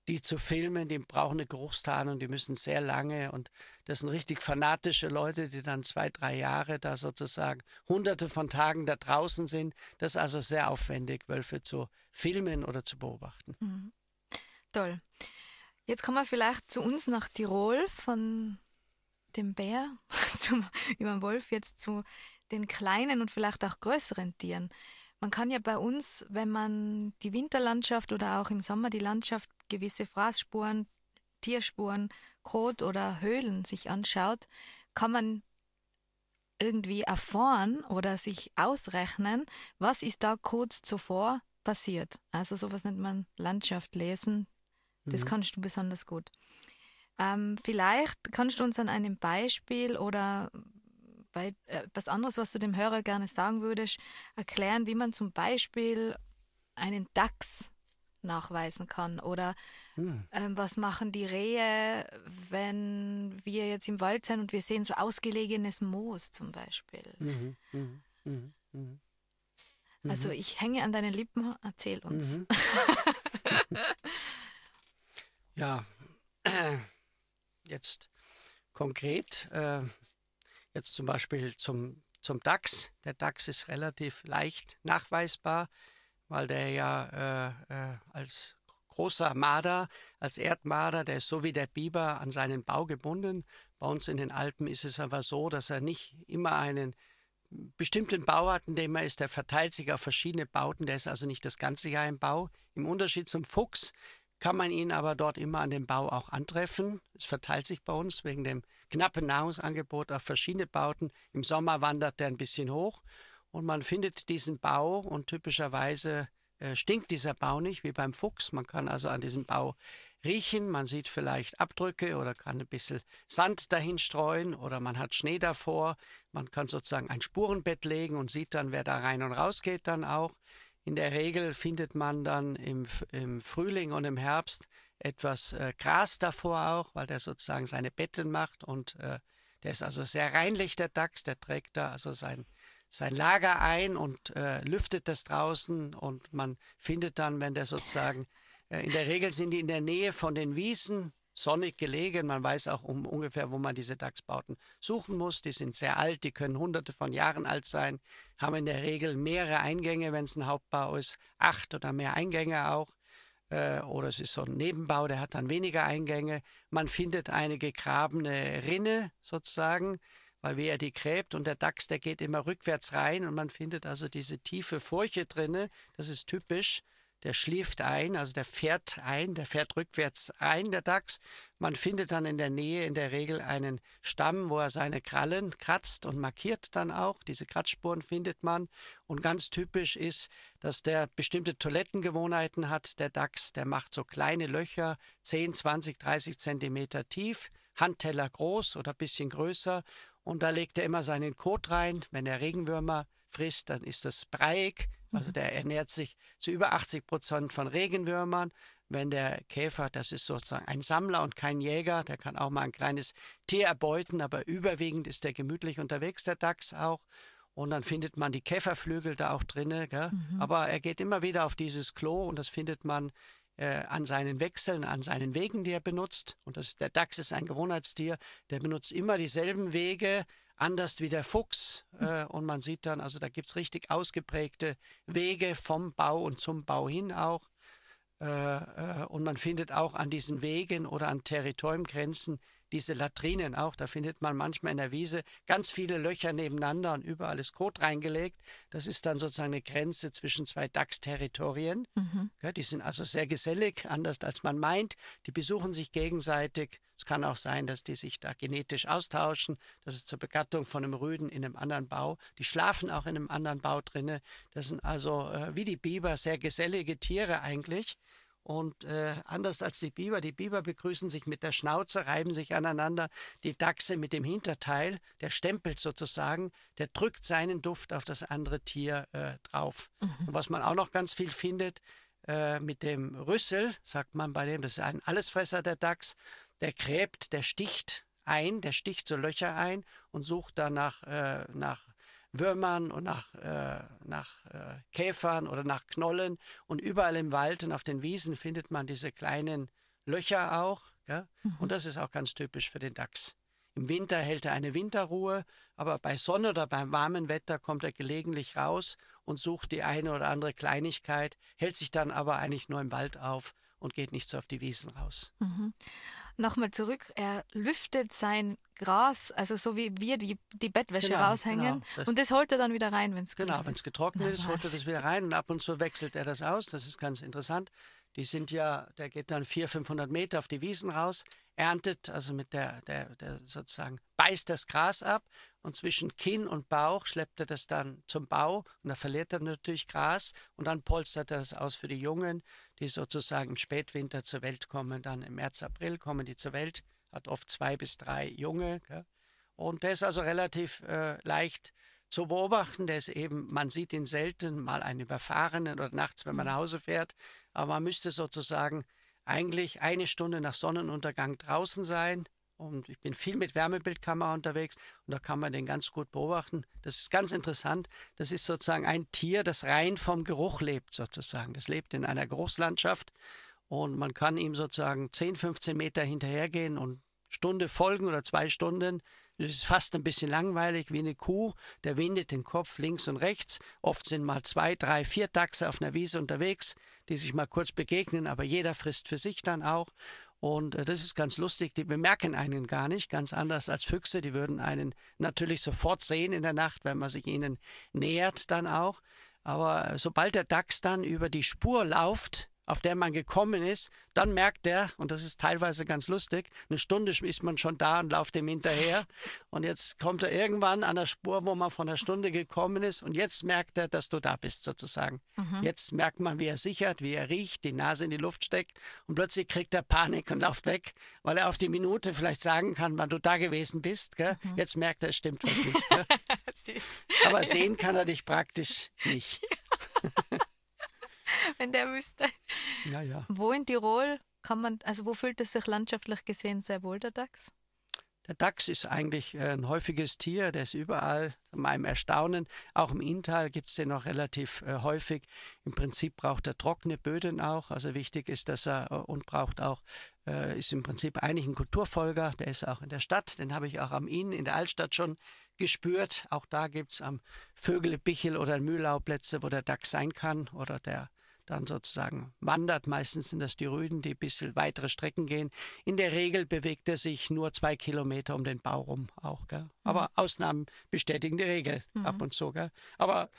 die zu filmen, die brauchen eine Geruchstarnung, die müssen sehr lange und das sind richtig fanatische Leute, die dann zwei, drei Jahre da sozusagen hunderte von Tagen da draußen sind. Das ist also sehr aufwendig, Wölfe zu filmen oder zu beobachten. Mhm. Toll. Jetzt kommen wir vielleicht zu uns nach Tirol von dem Bär, zum, über den Wolf jetzt zu den kleinen und vielleicht auch größeren Tieren. Man kann ja bei uns, wenn man die Winterlandschaft oder auch im Sommer die Landschaft gewisse Fraßspuren, Tierspuren, Kot oder Höhlen sich anschaut, kann man irgendwie erfahren oder sich ausrechnen, was ist da kurz zuvor passiert. Also sowas nennt man Landschaft lesen. Das mhm. kannst du besonders gut. Ähm, vielleicht kannst du uns an einem Beispiel oder bei äh, was anderes, was du dem Hörer gerne sagen würdest, erklären, wie man zum Beispiel einen Dachs nachweisen kann oder hm. ähm, was machen die Rehe, wenn wir jetzt im Wald sind und wir sehen so ausgelegenes Moos zum Beispiel. Mhm. Mhm. Mhm. mhm. Also mhm. ich hänge an deinen Lippen, erzähl uns. Mhm. ja, jetzt konkret, äh, jetzt zum Beispiel zum, zum DAX. Der DAX ist relativ leicht nachweisbar, weil der ja äh, äh, als großer Marder, als Erdmarder, der ist so wie der Biber an seinen Bau gebunden. Bei uns in den Alpen ist es aber so, dass er nicht immer einen bestimmten Bau hat, in dem er ist. Der verteilt sich auf verschiedene Bauten, der ist also nicht das ganze Jahr im Bau. Im Unterschied zum Fuchs kann man ihn aber dort immer an dem Bau auch antreffen. Es verteilt sich bei uns wegen dem knappen Nahrungsangebot auf verschiedene Bauten. Im Sommer wandert der ein bisschen hoch und man findet diesen Bau und typischerweise äh, stinkt dieser Bau nicht wie beim Fuchs. Man kann also an diesem Bau riechen, man sieht vielleicht Abdrücke oder kann ein bisschen Sand dahin streuen oder man hat Schnee davor. Man kann sozusagen ein Spurenbett legen und sieht dann, wer da rein und raus geht dann auch. In der Regel findet man dann im, im Frühling und im Herbst etwas äh, Gras davor auch, weil der sozusagen seine Betten macht und äh, der ist also sehr reinlich, der Dachs, der trägt da also sein, sein Lager ein und äh, lüftet das draußen und man findet dann, wenn der sozusagen, äh, in der Regel sind die in der Nähe von den Wiesen, sonnig gelegen. Man weiß auch um ungefähr, wo man diese Dachsbauten suchen muss. Die sind sehr alt, die können hunderte von Jahren alt sein, haben in der Regel mehrere Eingänge, wenn es ein Hauptbau ist, acht oder mehr Eingänge auch. Äh, oder es ist so ein Nebenbau, der hat dann weniger Eingänge. Man findet eine gegrabene Rinne sozusagen, weil wer die gräbt und der Dachs, der geht immer rückwärts rein und man findet also diese tiefe Furche drinne. Das ist typisch der schläft ein, also der fährt ein, der fährt rückwärts ein, der Dachs. Man findet dann in der Nähe in der Regel einen Stamm, wo er seine Krallen kratzt und markiert dann auch. Diese Kratzspuren findet man. Und ganz typisch ist, dass der bestimmte Toilettengewohnheiten hat. Der Dachs, der macht so kleine Löcher, 10, 20, 30 Zentimeter tief, Handteller groß oder bisschen größer. Und da legt er immer seinen Kot rein. Wenn er Regenwürmer frisst, dann ist das breiig also mhm. der ernährt sich zu über 80 Prozent von Regenwürmern. Wenn der Käfer, das ist sozusagen ein Sammler und kein Jäger, der kann auch mal ein kleines Tier erbeuten, aber überwiegend ist der gemütlich unterwegs, der Dachs auch. Und dann findet man die Käferflügel da auch drinne. Mhm. Aber er geht immer wieder auf dieses Klo und das findet man äh, an seinen Wechseln, an seinen Wegen, die er benutzt. Und das, der Dachs ist ein Gewohnheitstier, der benutzt immer dieselben Wege anders wie der Fuchs. Äh, und man sieht dann, also da gibt es richtig ausgeprägte Wege vom Bau und zum Bau hin auch. Äh, äh, und man findet auch an diesen Wegen oder an Territoriumgrenzen diese Latrinen auch. Da findet man manchmal in der Wiese ganz viele Löcher nebeneinander und überall ist Kot reingelegt. Das ist dann sozusagen eine Grenze zwischen zwei Dachsterritorien. Mhm. Ja, die sind also sehr gesellig, anders als man meint. Die besuchen sich gegenseitig. Es kann auch sein, dass die sich da genetisch austauschen. Das ist zur Begattung von einem Rüden in einem anderen Bau. Die schlafen auch in einem anderen Bau drinne. Das sind also äh, wie die Biber sehr gesellige Tiere eigentlich. Und äh, anders als die Biber, die Biber begrüßen sich mit der Schnauze, reiben sich aneinander. Die Dachse mit dem Hinterteil, der stempelt sozusagen, der drückt seinen Duft auf das andere Tier äh, drauf. Mhm. Und was man auch noch ganz viel findet, äh, mit dem Rüssel, sagt man bei dem, das ist ein Allesfresser der Dachs, der gräbt, der sticht ein, der sticht so Löcher ein und sucht danach nach, äh, nach Würmern und nach, äh, nach äh, Käfern oder nach Knollen. Und überall im Wald und auf den Wiesen findet man diese kleinen Löcher auch. Ja? Mhm. Und das ist auch ganz typisch für den Dachs. Im Winter hält er eine Winterruhe, aber bei Sonne oder beim warmen Wetter kommt er gelegentlich raus und sucht die eine oder andere Kleinigkeit, hält sich dann aber eigentlich nur im Wald auf und geht nicht so auf die Wiesen raus. Mhm. Nochmal zurück, er lüftet sein Gras, also so wie wir die, die Bettwäsche genau, raushängen. Genau, und das holt er dann wieder rein, wenn es Genau, wenn es getrocknet ist, holt er das wieder rein und ab und zu wechselt er das aus. Das ist ganz interessant. Die sind ja, der geht dann 400, 500 Meter auf die Wiesen raus, erntet, also mit der, der, der sozusagen beißt das Gras ab und zwischen Kinn und Bauch schleppt er das dann zum Bau und da verliert er natürlich Gras und dann polstert er das aus für die Jungen, die sozusagen im Spätwinter zur Welt kommen, dann im März, April kommen die zur Welt, hat oft zwei bis drei Junge. Gell? Und der ist also relativ äh, leicht zu beobachten. Der ist eben, man sieht ihn selten, mal einen überfahrenen oder nachts, wenn man nach Hause fährt. Aber man müsste sozusagen eigentlich eine Stunde nach Sonnenuntergang draußen sein. Und ich bin viel mit Wärmebildkamera unterwegs und da kann man den ganz gut beobachten. Das ist ganz interessant. Das ist sozusagen ein Tier, das rein vom Geruch lebt, sozusagen. Das lebt in einer Großlandschaft und man kann ihm sozusagen 10, 15 Meter hinterhergehen und Stunde folgen oder zwei Stunden es ist fast ein bisschen langweilig wie eine Kuh. Der windet den Kopf links und rechts. Oft sind mal zwei, drei, vier Dachse auf einer Wiese unterwegs, die sich mal kurz begegnen, aber jeder frisst für sich dann auch. Und äh, das ist ganz lustig. Die bemerken einen gar nicht, ganz anders als Füchse. Die würden einen natürlich sofort sehen in der Nacht, wenn man sich ihnen nähert dann auch. Aber sobald der Dachs dann über die Spur lauft, auf der man gekommen ist, dann merkt er, und das ist teilweise ganz lustig, eine Stunde ist man schon da und läuft ihm hinterher. Und jetzt kommt er irgendwann an der Spur, wo man von einer Stunde gekommen ist. Und jetzt merkt er, dass du da bist, sozusagen. Mhm. Jetzt merkt man, wie er sichert, wie er riecht, die Nase in die Luft steckt. Und plötzlich kriegt er Panik und läuft weg, weil er auf die Minute vielleicht sagen kann, wann du da gewesen bist. Mhm. Jetzt merkt er, es stimmt was nicht. Aber sehen kann er dich praktisch nicht. wenn der wüsste. Ja, ja. Wo in Tirol kann man, also wo fühlt es sich landschaftlich gesehen sehr wohl, der Dachs? Der Dachs ist eigentlich äh, ein häufiges Tier, der ist überall, zu meinem Erstaunen. Auch im Inntal gibt es den noch relativ äh, häufig. Im Prinzip braucht er trockene Böden auch. Also wichtig ist, dass er äh, und braucht auch, äh, ist im Prinzip eigentlich ein Kulturfolger. Der ist auch in der Stadt. Den habe ich auch am Inn in der Altstadt schon gespürt. Auch da gibt es am Vögelbichel oder Mühlauplätze, wo der Dachs sein kann oder der dann sozusagen wandert. Meistens sind das die Rüden, die ein bisschen weitere Strecken gehen. In der Regel bewegt er sich nur zwei Kilometer um den Bau rum auch. Gell? Aber mhm. Ausnahmen bestätigen die Regel mhm. ab und zu. Gell? Aber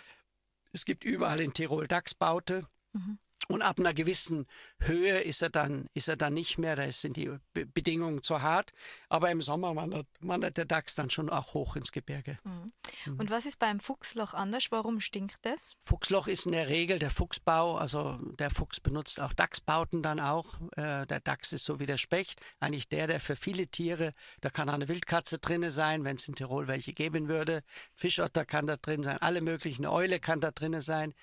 es gibt überall in Tirol Dachsbaute. Mhm. Und ab einer gewissen Höhe ist er dann, ist er dann nicht mehr, da sind die Bedingungen zu hart. Aber im Sommer wandert, wandert der Dachs dann schon auch hoch ins Gebirge. Mhm. mhm. Und was ist beim Fuchsloch anders? Warum stinkt das? Fuchsloch ist in der Regel der Fuchsbau, also der Fuchs benutzt auch Dachsbauten dann auch. Äh, der Dachs ist so wie der Specht, eigentlich der, der für viele Tiere, da kann auch eine Wildkatze drin sein, wenn es in Tirol welche geben würde. Fischotter kann da drin sein, alle möglichen, Eule kann da drin sein.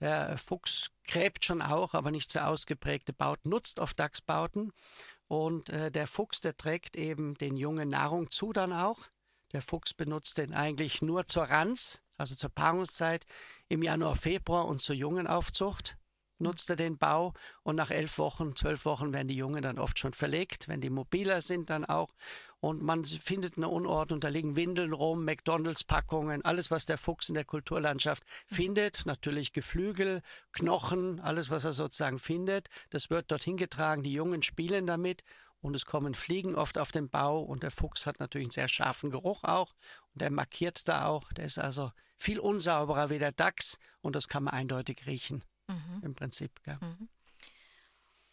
Der Fuchs gräbt schon auch, aber nicht so ausgeprägte Bauten, nutzt oft Dachsbauten. Und äh, der Fuchs, der trägt eben den Jungen Nahrung zu dann auch. Der Fuchs benutzt den eigentlich nur zur Ranz, also zur Paarungszeit, im Januar, Februar und zur Jungenaufzucht nutzt er den Bau und nach elf Wochen, zwölf Wochen werden die Jungen dann oft schon verlegt, wenn die mobiler sind dann auch und man findet eine Unordnung, da liegen Windeln rum, McDonalds-Packungen, alles, was der Fuchs in der Kulturlandschaft findet, natürlich Geflügel, Knochen, alles, was er sozusagen findet, das wird dorthin getragen, die Jungen spielen damit und es kommen Fliegen oft auf den Bau und der Fuchs hat natürlich einen sehr scharfen Geruch auch und der markiert da auch, der ist also viel unsauberer wie der Dachs und das kann man eindeutig riechen mhm. im Prinzip. Ja. Mhm.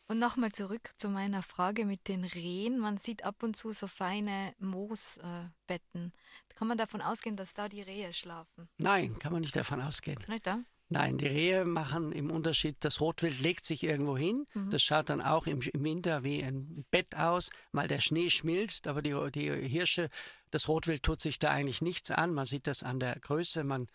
Und nochmal zurück zu meiner Frage mit den Rehen. Man sieht ab und zu so feine Moosbetten. Äh, kann man davon ausgehen, dass da die Rehe schlafen? Nein, kann man nicht davon ausgehen. Nicht da? Nein, die Rehe machen im Unterschied, das Rotwild legt sich irgendwo hin. Mhm. Das schaut dann auch im, im, Winter wie ein Bett aus, mal der Schnee schmilzt, aber die, die Hirsche, das Rotwild tut sich da eigentlich nichts an. Man sieht das an der Größe, man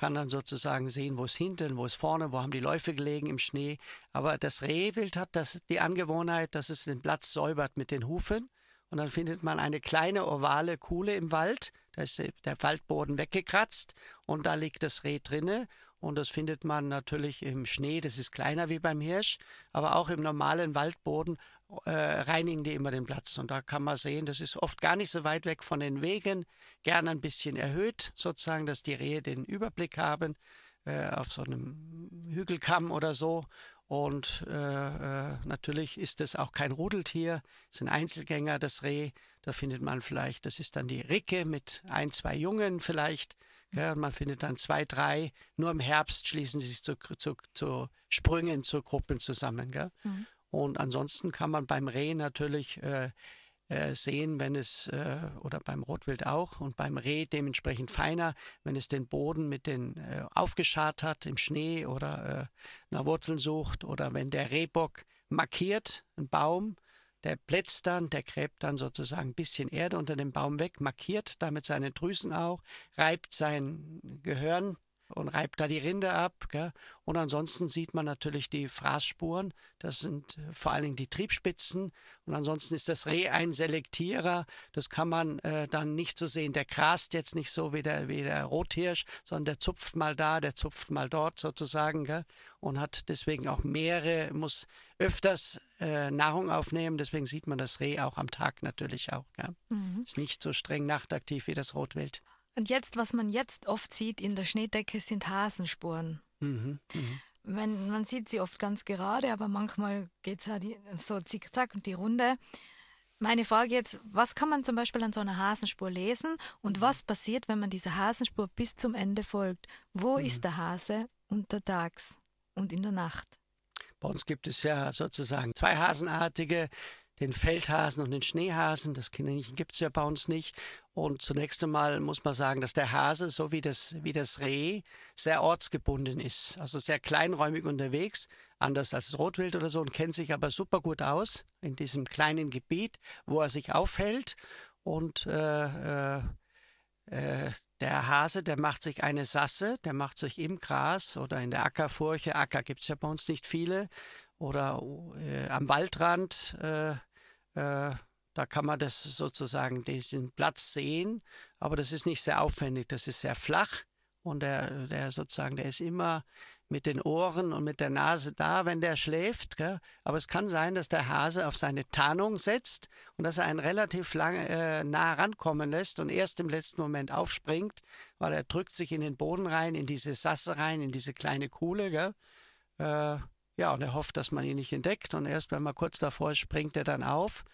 kann dann sozusagen sehen, wo es hinten, wo es vorne, wo haben die Läufe gelegen im Schnee. Aber das Rehwild hat das, die Angewohnheit, dass es den Platz säubert mit den Hufen. Und dann findet man eine kleine ovale Kuhle im Wald. Da ist der Waldboden weggekratzt und da liegt das Reh drinne. Und das findet man natürlich im Schnee, das ist kleiner wie beim Hirsch, aber auch im normalen Waldboden äh, reinigen die immer den Platz. Und da kann man sehen, das ist oft gar nicht so weit weg von den Wegen, gerne ein bisschen erhöht, sozusagen, dass die Rehe den Überblick haben äh, auf so einem Hügelkamm oder so. Und äh, äh natürlich ist es auch kein Rudeltier, es ist ein Einzelgänger, das Reh. Da findet man vielleicht, das ist dann die Ricke mit ein, zwei Jungen vielleicht, Gell? Und man findet dann zwei, drei. Nur im Herbst schließen sie sich zu, zu, zu Sprüngen, zu Gruppen zusammen. Mhm. Und ansonsten kann man beim Reh natürlich äh, äh, sehen, wenn es, äh, oder beim Rotwild auch, und beim Reh dementsprechend feiner, wenn es den Boden mit den äh, aufgeschart hat im Schnee oder äh, nach Wurzeln sucht, oder wenn der Rehbock markiert, einen Baum, der plätzt dann, der gräbt dann sozusagen ein bisschen Erde unter dem Baum weg, markiert damit seine Drüsen auch, reibt sein Gehirn und reibt da die Rinde ab. Gell? Und ansonsten sieht man natürlich die Fraßspuren. Das sind äh, vor allen Dingen die Triebspitzen. Und ansonsten ist das Reh ein Selektierer. Das kann man äh, dann nicht so sehen. Der grast jetzt nicht so wie der, wie der Rothirsch, sondern der zupft mal da, der zupft mal dort sozusagen. Gell? Und hat deswegen auch mehrere, muss öfters äh, Nahrung aufnehmen. Deswegen sieht man das Reh auch am Tag natürlich auch. Mhm. Ist nicht so streng nachtaktiv wie das Rotwild. Und jetzt, was man jetzt oft sieht in der Schneedecke, sind Hasenspuren. Mhm, mh. Man, man sieht sie oft ganz gerade, aber manchmal geht es halt so zickzack und die Runde. Meine Frage jetzt, was kann man zum Beispiel an so einer Hasenspur lesen und mhm. was passiert, wenn man dieser Hasenspur bis zum Ende folgt? Wo mhm. ist der Hase untertags und in der Nacht? Bei uns gibt es ja sozusagen zwei Hasenartige den Feldhasen und den Schneehasen. Das Kinderchen gibt es ja bei uns nicht. Und zunächst einmal muss man sagen, dass der Hase, so wie das, wie das Reh, sehr ortsgebunden ist. Also sehr kleinräumig unterwegs, anders als das Rotwild oder so, und kennt sich aber super gut aus in diesem kleinen Gebiet, wo er sich aufhält. Und äh, äh, äh der Hase, der macht sich eine Sasse, der macht sich im Gras oder in der Ackerfurche. Acker gibt es ja bei uns nicht viele. Oder äh, am Waldrand äh, äh, da kann man das sozusagen diesen Platz sehen, aber das ist nicht sehr aufwendig, das ist sehr flach und der, der sozusagen, der ist immer mit den Ohren und mit der Nase da, wenn der schläft. Gell? Aber es kann sein, dass der Hase auf seine Tarnung setzt und dass er einen relativ lang äh, nah rankommen lässt und erst im letzten Moment aufspringt, weil er drückt sich in den Boden rein, in diese Sasse rein, in diese kleine Kuhle. Gell? Äh, ja, und er hofft, dass man ihn nicht entdeckt. Und erst wenn man kurz davor ist, springt er dann auf.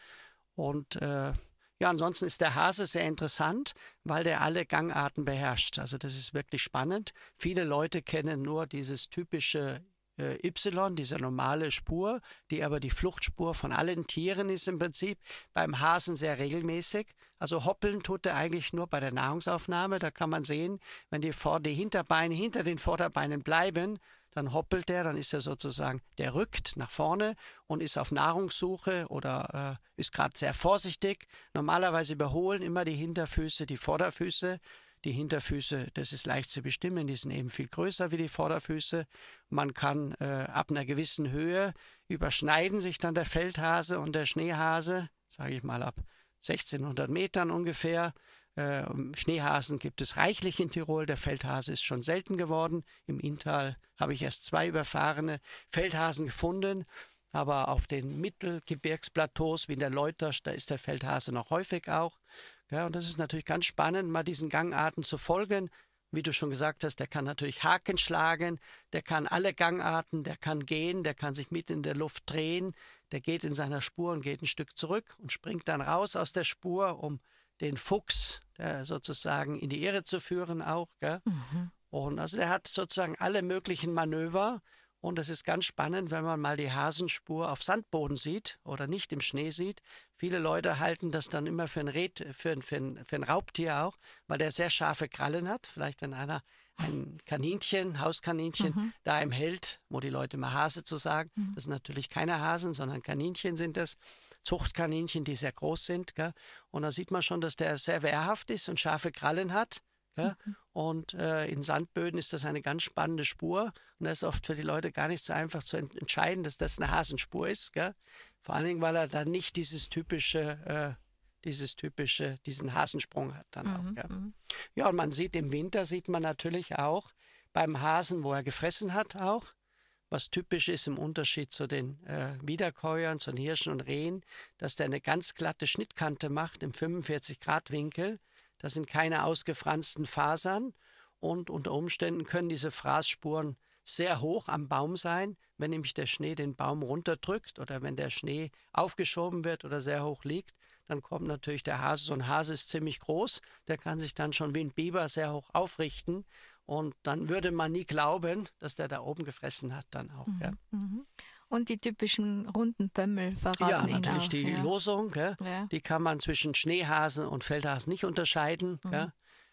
Und äh, ja, ansonsten ist der Hase sehr interessant, weil der alle Gangarten beherrscht. Also das ist wirklich spannend. Viele Leute kennen nur dieses typische äh, Y, diese normale Spur, die aber die Fluchtspur von allen Tieren ist im Prinzip. Beim Hasen sehr regelmäßig. Also hoppeln tut er eigentlich nur bei der Nahrungsaufnahme. Da kann man sehen, wenn die, Vor die Hinterbeine hinter den Vorderbeinen bleiben, dann hoppelt der, dann ist er sozusagen, der rückt nach vorne und ist auf Nahrungssuche oder äh, ist gerade sehr vorsichtig. Normalerweise überholen immer die Hinterfüße die Vorderfüße. Die Hinterfüße, das ist leicht zu bestimmen, die sind eben viel größer wie die Vorderfüße. Man kann äh, ab einer gewissen Höhe überschneiden sich dann der Feldhase und der Schneehase, sage ich mal ab 1600 Metern ungefähr. Äh, Schneehasen gibt es reichlich in Tirol. Der Feldhase ist schon selten geworden. Im Inntal habe ich erst zwei überfahrene Feldhasen gefunden. Aber auf den Mittelgebirgsplateaus wie in der Leutasch, da ist der Feldhase noch häufig auch. Ja, und das ist natürlich ganz spannend, mal diesen Gangarten zu folgen. Wie du schon gesagt hast, der kann natürlich Haken schlagen, der kann alle Gangarten, der kann gehen, der kann sich mit in der Luft drehen, der geht in seiner Spur und geht ein Stück zurück und springt dann raus aus der Spur, um den Fuchs der sozusagen in die Irre zu führen auch. Mhm. Und also der hat sozusagen alle möglichen Manöver. Und das ist ganz spannend, wenn man mal die Hasenspur auf Sandboden sieht oder nicht im Schnee sieht. Viele Leute halten das dann immer für ein, Red, für ein, für ein, für ein Raubtier auch, weil der sehr scharfe Krallen hat. Vielleicht wenn einer ein Kaninchen, Hauskaninchen mhm. da im hält, wo die Leute mal Hase zu sagen. Mhm. Das sind natürlich keine Hasen, sondern Kaninchen sind das. Zuchtkaninchen, die sehr groß sind. Gell? Und da sieht man schon, dass der sehr wehrhaft ist und scharfe Krallen hat. Mhm. Und äh, in Sandböden ist das eine ganz spannende Spur. Und das ist oft für die Leute gar nicht so einfach zu ent entscheiden, dass das eine Hasenspur ist. Gell? Vor allen Dingen, weil er dann nicht dieses typische, äh, dieses typische, diesen Hasensprung hat dann auch. Mhm. Ja. Mhm. ja, und man sieht im Winter, sieht man natürlich auch beim Hasen, wo er gefressen hat, auch, was typisch ist im Unterschied zu den äh, Wiederkäuern, zu den Hirschen und Rehen, dass der eine ganz glatte Schnittkante macht im 45-Grad-Winkel. Das sind keine ausgefransten Fasern und unter Umständen können diese Fraßspuren sehr hoch am Baum sein, wenn nämlich der Schnee den Baum runterdrückt oder wenn der Schnee aufgeschoben wird oder sehr hoch liegt, Dann kommt natürlich der Hase. So ein Hase ist ziemlich groß. Der kann sich dann schon wie ein Biber sehr hoch aufrichten. Und dann würde man nie glauben, dass der da oben gefressen hat dann auch. Mhm. Ja. Mhm. Und die typischen runden Pömmel verraten Ja, natürlich auch, die ja. Losung. Ja. Die kann man zwischen Schneehasen und Feldhasen nicht unterscheiden. Mhm.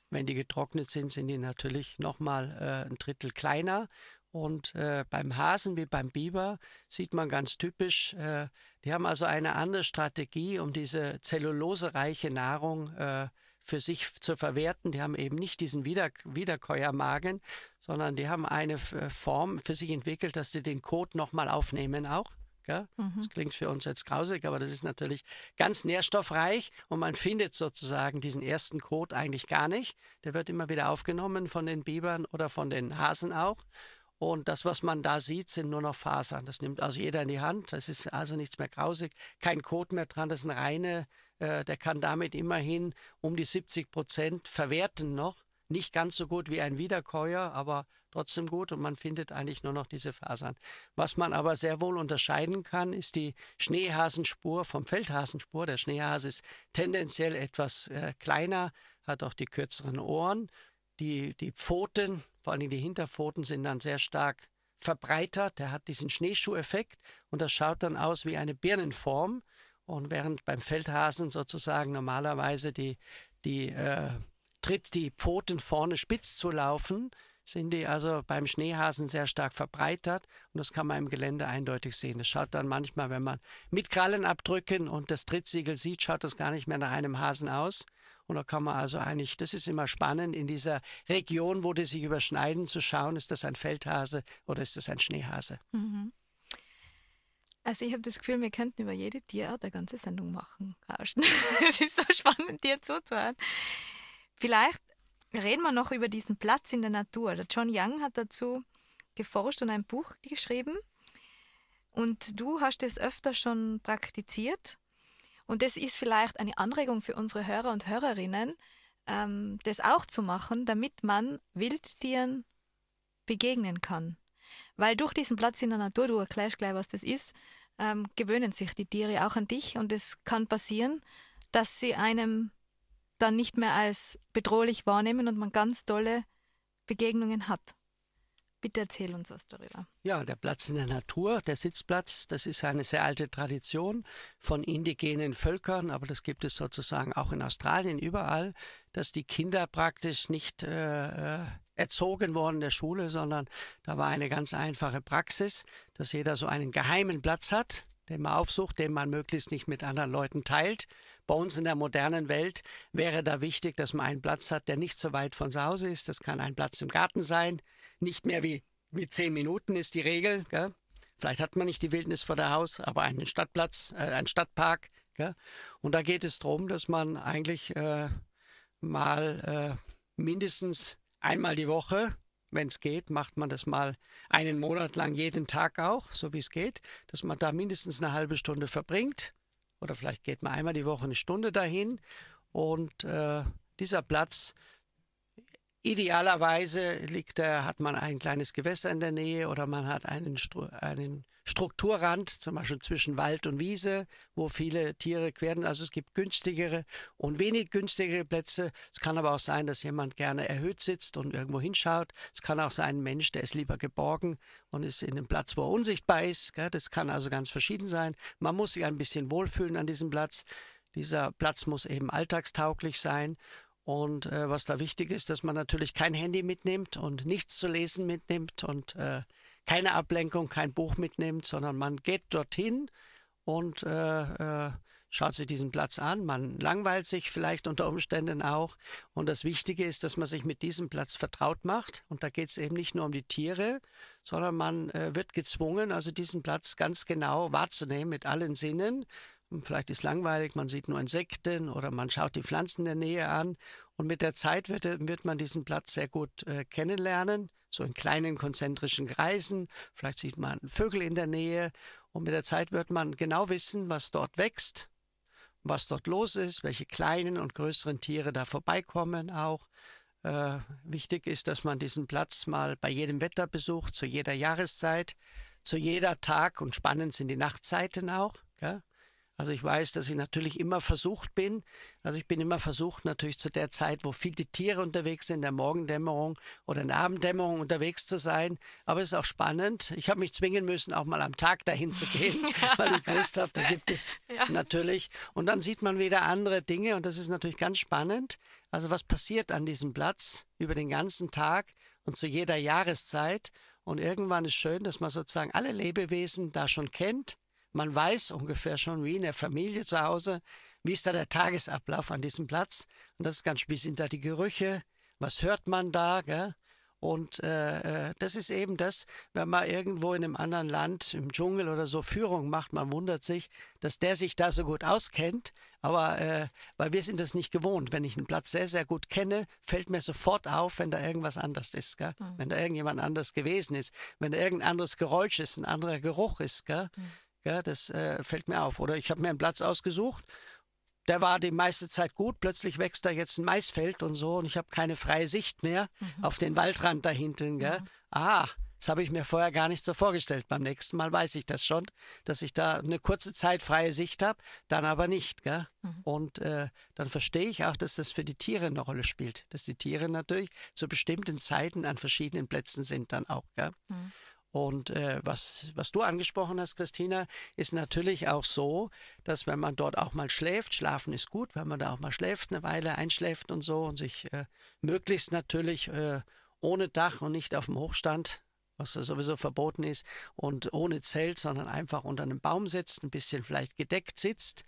Wenn die getrocknet sind, sind die natürlich nochmal äh, ein Drittel kleiner. Und äh, beim Hasen wie beim Biber sieht man ganz typisch, äh, die haben also eine andere Strategie, um diese zellulosereiche Nahrung äh, für sich zu verwerten. Die haben eben nicht diesen Wieder Wiederkäuermagen, sondern die haben eine äh, Form für sich entwickelt, dass sie den Kot nochmal aufnehmen auch. Mhm. Das klingt für uns jetzt grausig, aber das ist natürlich ganz nährstoffreich und man findet sozusagen diesen ersten Kot eigentlich gar nicht. Der wird immer wieder aufgenommen von den Bibern oder von den Hasen auch. Und das, was man da sieht, sind nur noch Fasern. Das nimmt also jeder in die Hand. Das ist also nichts mehr grausig. Kein Kot mehr dran. Das eine reine, äh, der kann damit immerhin um die 70 Prozent verwerten noch. Nicht ganz so gut wie ein Wiederkäuer, aber trotzdem gut und man findet eigentlich nur noch diese Fasern. Was man aber sehr wohl unterscheiden kann, ist die Schneehasenspur vom Feldhasenspur. Der Schneehase ist tendenziell etwas äh, kleiner, hat auch die kürzeren Ohren. Die, die Pfoten, vor allem die Hinterpfoten, sind dann sehr stark verbreitert. Der hat diesen Schneeschuheffekt und das schaut dann aus wie eine Birnenform. Und während beim Feldhasen sozusagen normalerweise die, die äh, tritt die Pfoten vorne spitz zu laufen, sind die also beim Schneehasen sehr stark verbreitert und das kann man im Gelände eindeutig sehen. Das schaut dann manchmal, wenn man mit Krallen abdrücken und das Trittsiegel sieht, schaut das gar nicht mehr nach einem Hasen aus. Und da kann man also eigentlich, das ist immer spannend, in dieser Region, wo die sich überschneiden, zu schauen, ist das ein Feldhase oder ist das ein Schneehase. Mhm. Also ich habe das Gefühl, wir könnten über jede Tierart eine ganze Sendung machen, es ist so spannend, dir zuzuhören. Vielleicht reden wir noch über diesen Platz in der Natur. Der John Young hat dazu geforscht und ein Buch geschrieben. Und du hast es öfter schon praktiziert. Und das ist vielleicht eine Anregung für unsere Hörer und Hörerinnen, ähm, das auch zu machen, damit man Wildtieren begegnen kann. Weil durch diesen Platz in der Natur, du erklärst gleich, was das ist, ähm, gewöhnen sich die Tiere auch an dich und es kann passieren, dass sie einem dann nicht mehr als bedrohlich wahrnehmen und man ganz tolle Begegnungen hat. Bitte erzähl uns was darüber. Ja, der Platz in der Natur, der Sitzplatz, das ist eine sehr alte Tradition von indigenen Völkern, aber das gibt es sozusagen auch in Australien überall, dass die Kinder praktisch nicht äh, äh erzogen worden der Schule, sondern da war eine ganz einfache Praxis, dass jeder so einen geheimen Platz hat, den man aufsucht, den man möglichst nicht mit anderen Leuten teilt. Bei uns in der modernen Welt wäre da wichtig, dass man einen Platz hat, der nicht so weit von zu Hause ist. Das kann ein Platz im Garten sein, nicht mehr wie, wie zehn Minuten ist die Regel. Gell? Vielleicht hat man nicht die Wildnis vor der Haus, aber einen Stadtplatz, äh, einen Stadtpark. Gell? Und da geht es darum, dass man eigentlich äh, mal äh, mindestens einmal die Woche wenn es geht, macht man das mal einen Monat lang jeden Tag auch, so wie es geht, dass man da mindestens eine halbe Stunde verbringt. Oder vielleicht geht man einmal die Woche eine Stunde dahin. Und äh, dieser Platz, idealerweise liegt da, hat man ein kleines Gewässer in der Nähe oder man hat einen, einen Strukturrand, zum Beispiel zwischen Wald und Wiese, wo viele Tiere queren. Also es gibt günstigere und wenig günstigere Plätze. Es kann aber auch sein, dass jemand gerne erhöht sitzt und irgendwo hinschaut. Es kann auch sein, ein Mensch, der ist lieber geborgen und ist in einem Platz, wo er unsichtbar ist. Das kann also ganz verschieden sein. Man muss sich ein bisschen wohlfühlen an diesem Platz. Dieser Platz muss eben alltagstauglich sein. Und äh, was da wichtig ist, dass man natürlich kein Handy mitnimmt und nichts zu lesen mitnimmt und äh, keine Ablenkung, kein Buch mitnimmt, sondern man geht dorthin und äh, äh, schaut sich diesen Platz an. Man langweilt sich vielleicht unter Umständen auch. Und das Wichtige ist, dass man sich mit diesem Platz vertraut macht. Und da geht es eben nicht nur um die Tiere, sondern man äh, wird gezwungen, also diesen Platz ganz genau wahrzunehmen mit allen Sinnen. Vielleicht ist langweilig, man sieht nur Insekten oder man schaut die Pflanzen in der Nähe an. Und mit der Zeit wird, wird man diesen Platz sehr gut äh, kennenlernen so in kleinen konzentrischen Kreisen. Vielleicht sieht man Vögel in der Nähe und mit der Zeit wird man genau wissen, was dort wächst, was dort los ist, welche kleinen und größeren Tiere da vorbeikommen auch. Äh, wichtig ist, dass man diesen Platz mal bei jedem Wetter besucht, zu jeder Jahreszeit, zu jeder Tag und spannend sind die Nachtzeiten auch. Gell? Also ich weiß, dass ich natürlich immer versucht bin. Also ich bin immer versucht, natürlich zu der Zeit, wo viele Tiere unterwegs sind, in der Morgendämmerung oder in der Abenddämmerung unterwegs zu sein. Aber es ist auch spannend. Ich habe mich zwingen müssen, auch mal am Tag dahin zu gehen, weil ich gewusst habe, da gibt es ja. natürlich. Und dann sieht man wieder andere Dinge und das ist natürlich ganz spannend. Also was passiert an diesem Platz über den ganzen Tag und zu jeder Jahreszeit. Und irgendwann ist schön, dass man sozusagen alle Lebewesen da schon kennt man weiß ungefähr schon, wie in der Familie zu Hause, wie ist da der Tagesablauf an diesem Platz. Und das ist ganz, wie sind da die Gerüche, was hört man da, gell? Und äh, äh, das ist eben das, wenn man irgendwo in einem anderen Land, im Dschungel oder so Führung macht, man wundert sich, dass der sich da so gut auskennt. Aber äh, weil wir sind das nicht gewohnt. Wenn ich einen Platz sehr, sehr gut kenne, fällt mir sofort auf, wenn da irgendwas anders ist. Gell? Mhm. Wenn da irgendjemand anders gewesen ist, wenn da irgendein anderes Geräusch ist, ein anderer Geruch ist. Gell? Mhm. Ja, das äh, fällt mir auf. Oder ich habe mir einen Platz ausgesucht, der war die meiste Zeit gut, plötzlich wächst da jetzt ein Maisfeld und so und ich habe keine freie Sicht mehr mhm. auf den Waldrand da hinten. Gell? Mhm. Ah, das habe ich mir vorher gar nicht so vorgestellt. Beim nächsten Mal weiß ich das schon, dass ich da eine kurze Zeit freie Sicht habe, dann aber nicht. Gell? Mhm. Und äh, dann verstehe ich auch, dass das für die Tiere eine Rolle spielt. Dass die Tiere natürlich zu bestimmten Zeiten an verschiedenen Plätzen sind dann auch. Gell? Und äh, was, was du angesprochen hast, Christina, ist natürlich auch so, dass wenn man dort auch mal schläft, schlafen ist gut, wenn man da auch mal schläft, eine Weile einschläft und so und sich äh, möglichst natürlich äh, ohne Dach und nicht auf dem Hochstand, was sowieso verboten ist, und ohne Zelt, sondern einfach unter einem Baum sitzt, ein bisschen vielleicht gedeckt sitzt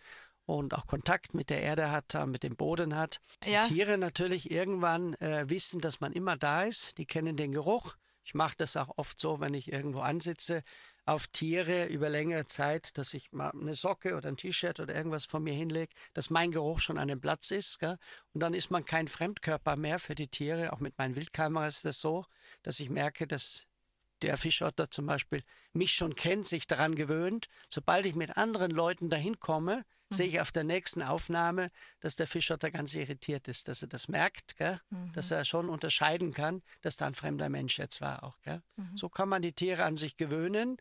und auch Kontakt mit der Erde hat, mit dem Boden hat. Die ja. Tiere natürlich irgendwann äh, wissen, dass man immer da ist, die kennen den Geruch ich mache das auch oft so, wenn ich irgendwo ansitze, auf Tiere über längere Zeit, dass ich mal eine Socke oder ein T-Shirt oder irgendwas von mir hinlege, dass mein Geruch schon an dem Platz ist. Gell? Und dann ist man kein Fremdkörper mehr für die Tiere. Auch mit meinen Wildkameras ist das so, dass ich merke, dass der Fischotter zum Beispiel mich schon kennt, sich daran gewöhnt. Sobald ich mit anderen Leuten dahin komme. Sehe ich auf der nächsten Aufnahme, dass der Fischotter ganz irritiert ist, dass er das merkt, mhm. dass er schon unterscheiden kann, dass da ein fremder Mensch jetzt war auch. Mhm. So kann man die Tiere an sich gewöhnen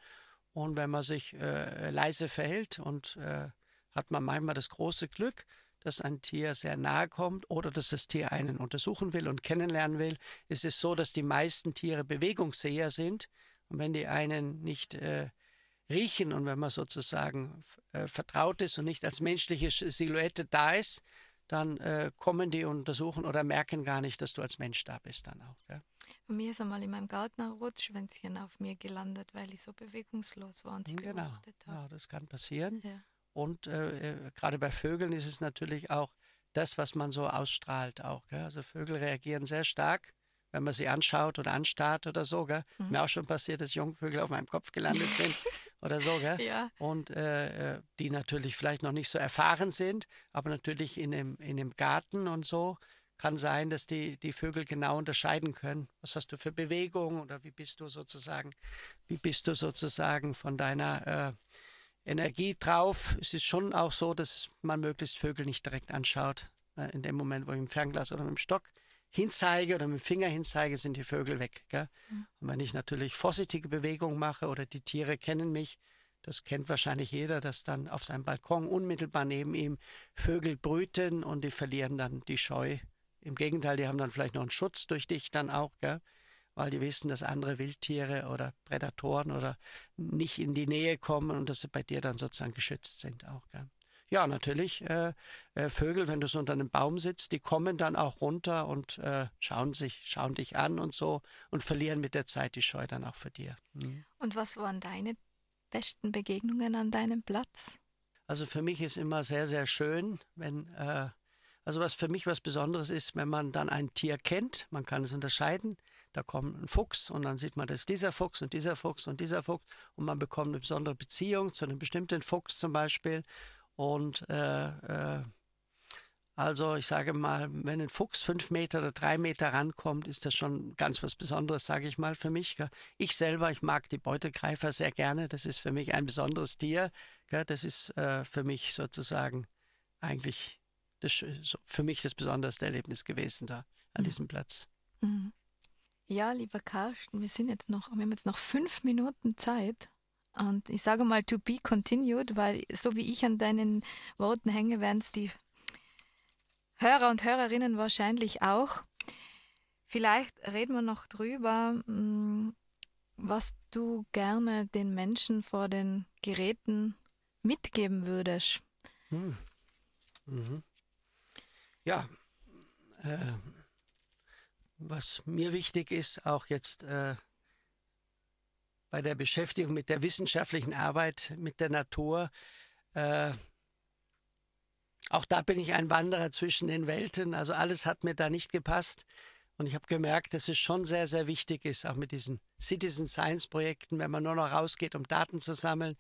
und wenn man sich äh, leise verhält und äh, hat man manchmal das große Glück, dass ein Tier sehr nahe kommt oder dass das Tier einen untersuchen will und kennenlernen will. Es ist so, dass die meisten Tiere Bewegungsseher sind und wenn die einen nicht äh, riechen und wenn man sozusagen äh, vertraut ist und nicht als menschliche Silhouette da ist, dann äh, kommen die und untersuchen oder merken gar nicht, dass du als Mensch da bist dann auch. Ja. Bei mir ist einmal in meinem Garten ein Rotschwänzchen auf mir gelandet, weil ich so bewegungslos war und sie genau. beobachtet habe. Ja, das kann passieren. Ja. Und äh, äh, gerade bei Vögeln ist es natürlich auch das, was man so ausstrahlt auch. Gell? Also Vögel reagieren sehr stark, wenn man sie anschaut oder anstarrt oder so. Gell? Mhm. Mir auch schon passiert, dass Jungvögel auf meinem Kopf gelandet sind oder so. Gell? Ja. Und äh, äh, die natürlich vielleicht noch nicht so erfahren sind, aber natürlich in dem, in dem Garten und so kann sein, dass die, die Vögel genau unterscheiden können. Was hast du für Bewegung oder wie bist du sozusagen, wie bist du sozusagen von deiner äh, Energie drauf. Es ist schon auch so, dass man möglichst Vögel nicht direkt anschaut. Äh, in dem Moment, wo ich dem Fernglas oder mit dem Stock hinzeige oder mit dem Finger hinzeige, sind die Vögel weg. Gell? Mhm. Und wenn ich natürlich vorsichtige Bewegungen mache oder die Tiere kennen mich, das kennt wahrscheinlich jeder, dass dann auf seinem Balkon unmittelbar neben ihm Vögel brüten und die verlieren dann die Scheu. Im Gegenteil, die haben dann vielleicht noch einen Schutz durch dich dann auch. Gell? weil die wissen, dass andere Wildtiere oder Prädatoren oder nicht in die Nähe kommen und dass sie bei dir dann sozusagen geschützt sind auch. Gell? Ja, natürlich, äh, äh, Vögel, wenn du so unter einem Baum sitzt, die kommen dann auch runter und äh, schauen sich, schauen dich an und so und verlieren mit der Zeit die Scheu dann auch für dir. Mhm. Und was waren deine besten Begegnungen an deinem Platz? Also für mich ist immer sehr, sehr schön, wenn äh, also was für mich was Besonderes ist, wenn man dann ein Tier kennt, man kann es unterscheiden, da kommt ein Fuchs und dann sieht man, das ist dieser Fuchs und dieser Fuchs und dieser Fuchs und man bekommt eine besondere Beziehung zu einem bestimmten Fuchs zum Beispiel. Und äh, äh, also ich sage mal, wenn ein Fuchs fünf Meter oder drei Meter rankommt, ist das schon ganz was Besonderes, sage ich mal, für mich. Ich selber, ich mag die Beutegreifer sehr gerne. Das ist für mich ein besonderes Tier. Das ist äh, für mich sozusagen eigentlich das, für mich das besonderste Erlebnis gewesen da an mhm. diesem Platz. Mhm. Ja, lieber Karsten, wir sind jetzt noch, wir haben jetzt noch fünf Minuten Zeit. Und ich sage mal to be continued, weil so wie ich an deinen Worten hänge, werden es die Hörer und Hörerinnen wahrscheinlich auch. Vielleicht reden wir noch drüber, mm, was du gerne den Menschen vor den Geräten mitgeben würdest. Hm. Mhm. Ja, äh, was mir wichtig ist, auch jetzt äh, bei der Beschäftigung mit der wissenschaftlichen Arbeit mit der Natur, äh, auch da bin ich ein Wanderer zwischen den Welten. Also alles hat mir da nicht gepasst. Und ich habe gemerkt, dass es schon sehr, sehr wichtig ist, auch mit diesen Citizen Science Projekten, wenn man nur noch rausgeht, um Daten zu sammeln.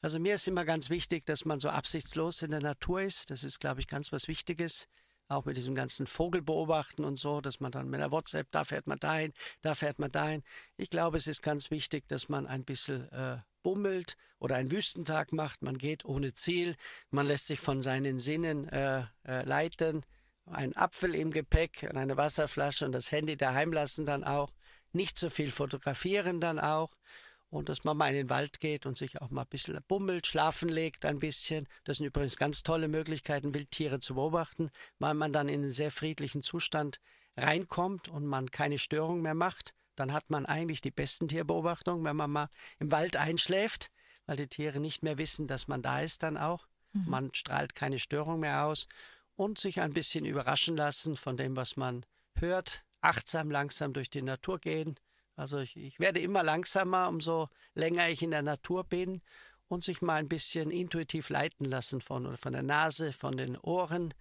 Also mir ist immer ganz wichtig, dass man so absichtslos in der Natur ist. Das ist, glaube ich, ganz was Wichtiges. Auch mit diesem ganzen Vogelbeobachten und so, dass man dann mit der WhatsApp, da fährt man dahin, da fährt man dahin. Ich glaube, es ist ganz wichtig, dass man ein bisschen äh, bummelt oder einen Wüstentag macht. Man geht ohne Ziel, man lässt sich von seinen Sinnen äh, äh, leiten ein Apfel im Gepäck und eine Wasserflasche und das Handy daheim lassen dann auch. Nicht so viel fotografieren dann auch. Und dass man mal in den Wald geht und sich auch mal ein bisschen bummelt, schlafen legt ein bisschen. Das sind übrigens ganz tolle Möglichkeiten, Wildtiere zu beobachten, weil man dann in einen sehr friedlichen Zustand reinkommt und man keine Störung mehr macht. Dann hat man eigentlich die besten Tierbeobachtungen, wenn man mal im Wald einschläft, weil die Tiere nicht mehr wissen, dass man da ist dann auch. Mhm. Man strahlt keine Störung mehr aus und sich ein bisschen überraschen lassen von dem, was man hört, achtsam langsam durch die Natur gehen. Also ich, ich werde immer langsamer, umso länger ich in der Natur bin und sich mal ein bisschen intuitiv leiten lassen von, von der Nase, von den Ohren.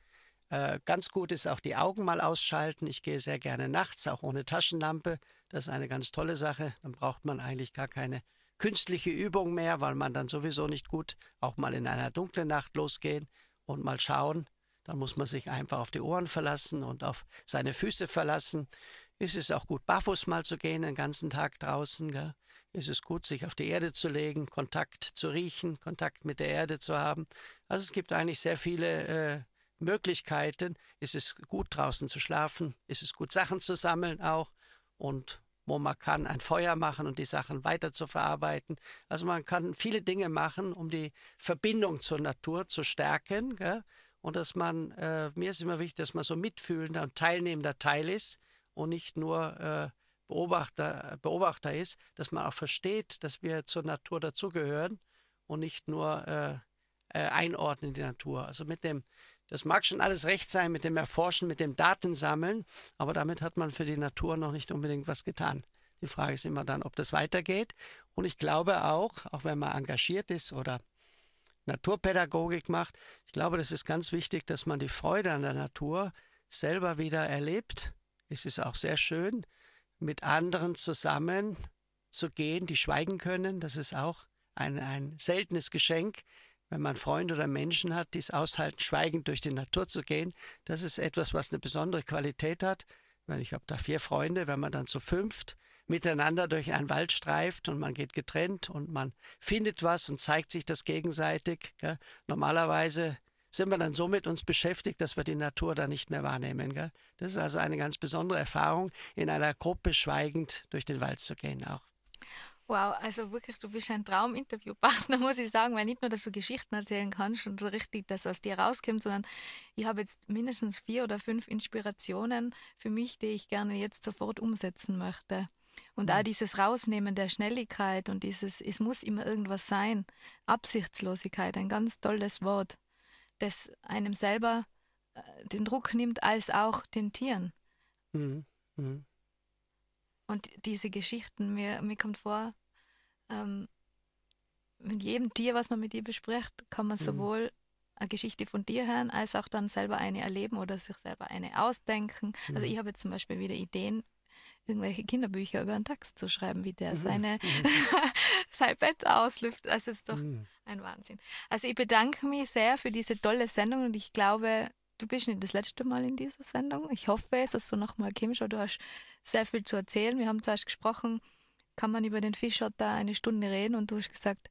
Äh, ganz gut ist auch die Augen mal ausschalten. Ich gehe sehr gerne nachts, auch ohne Taschenlampe. Das ist eine ganz tolle Sache. Dann braucht man eigentlich gar keine künstliche Übung mehr, weil man dann sowieso nicht gut auch mal in einer dunklen Nacht losgehen und mal schauen, dann muss man sich einfach auf die Ohren verlassen und auf seine Füße verlassen. Es ist auch gut, barfuß mal zu gehen, den ganzen Tag draußen. Gell? Es ist gut, sich auf die Erde zu legen, Kontakt zu riechen, Kontakt mit der Erde zu haben. Also es gibt eigentlich sehr viele äh, Möglichkeiten. Es ist gut, draußen zu schlafen. Es ist gut, Sachen zu sammeln auch. Und wo man kann, ein Feuer machen und die Sachen weiter zu verarbeiten. Also man kann viele Dinge machen, um die Verbindung zur Natur zu stärken. Gell? und dass man, äh, mir ist immer wichtig, dass man so mitfühlender und teilnehmender Teil ist und nicht nur äh, Beobachter, Beobachter ist, dass man auch versteht, dass wir zur Natur dazugehören und nicht nur äh, äh, einordnen in die Natur. Also mit dem, das mag schon alles recht sein mit dem Erforschen, mit dem Datensammeln, aber damit hat man für die Natur noch nicht unbedingt was getan. Die Frage ist immer dann, ob das weitergeht. Und ich glaube auch, auch wenn man engagiert ist oder Naturpädagogik macht. Ich glaube, das ist ganz wichtig, dass man die Freude an der Natur selber wieder erlebt. Es ist auch sehr schön, mit anderen zusammen zu gehen, die schweigen können. Das ist auch ein, ein seltenes Geschenk, wenn man Freunde oder Menschen hat, die es aushalten, schweigend durch die Natur zu gehen. Das ist etwas, was eine besondere Qualität hat. Ich habe da vier Freunde, wenn man dann zu fünft miteinander durch einen Wald streift und man geht getrennt und man findet was und zeigt sich das gegenseitig. Normalerweise sind wir dann so mit uns beschäftigt, dass wir die Natur dann nicht mehr wahrnehmen. Gell? Das ist also eine ganz besondere Erfahrung, in einer Gruppe schweigend durch den Wald zu gehen auch. Wow, also wirklich, du bist ein Trauminterviewpartner, muss ich sagen, weil nicht nur, dass du Geschichten erzählen kannst und so richtig, dass aus dir rauskommt, sondern ich habe jetzt mindestens vier oder fünf Inspirationen für mich, die ich gerne jetzt sofort umsetzen möchte. Und auch mhm. dieses Rausnehmen der Schnelligkeit und dieses, es muss immer irgendwas sein, Absichtslosigkeit, ein ganz tolles Wort, das einem selber äh, den Druck nimmt, als auch den Tieren. Mhm. Mhm. Und diese Geschichten, mir, mir kommt vor, ähm, mit jedem Tier, was man mit dir bespricht, kann man mhm. sowohl eine Geschichte von dir hören, als auch dann selber eine erleben oder sich selber eine ausdenken. Also mhm. ich habe jetzt zum Beispiel wieder Ideen irgendwelche Kinderbücher über einen Text zu schreiben, wie der mhm. seine, mhm. sein Bett auslüftet. Also es ist doch mhm. ein Wahnsinn. Also ich bedanke mich sehr für diese tolle Sendung und ich glaube, du bist nicht das letzte Mal in dieser Sendung. Ich hoffe es, dass du nochmal kommst, du hast sehr viel zu erzählen. Wir haben zuerst gesprochen, kann man über den Fischotter eine Stunde reden und du hast gesagt,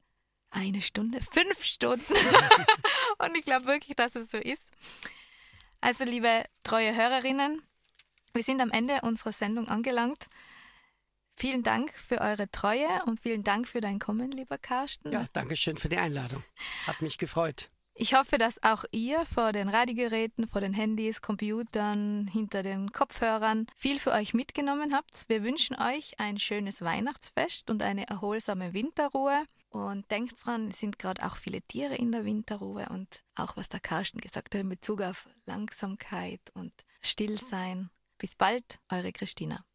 eine Stunde, fünf Stunden. und ich glaube wirklich, dass es so ist. Also liebe treue Hörerinnen, wir sind am Ende unserer Sendung angelangt. Vielen Dank für eure Treue und vielen Dank für dein Kommen, lieber Carsten. Ja, danke schön für die Einladung. Hat mich gefreut. Ich hoffe, dass auch ihr vor den Radiogeräten, vor den Handys, Computern, hinter den Kopfhörern viel für euch mitgenommen habt. Wir wünschen euch ein schönes Weihnachtsfest und eine erholsame Winterruhe. Und denkt dran, es sind gerade auch viele Tiere in der Winterruhe und auch was der Carsten gesagt hat in Bezug auf Langsamkeit und Stillsein. Bis bald, eure Christina.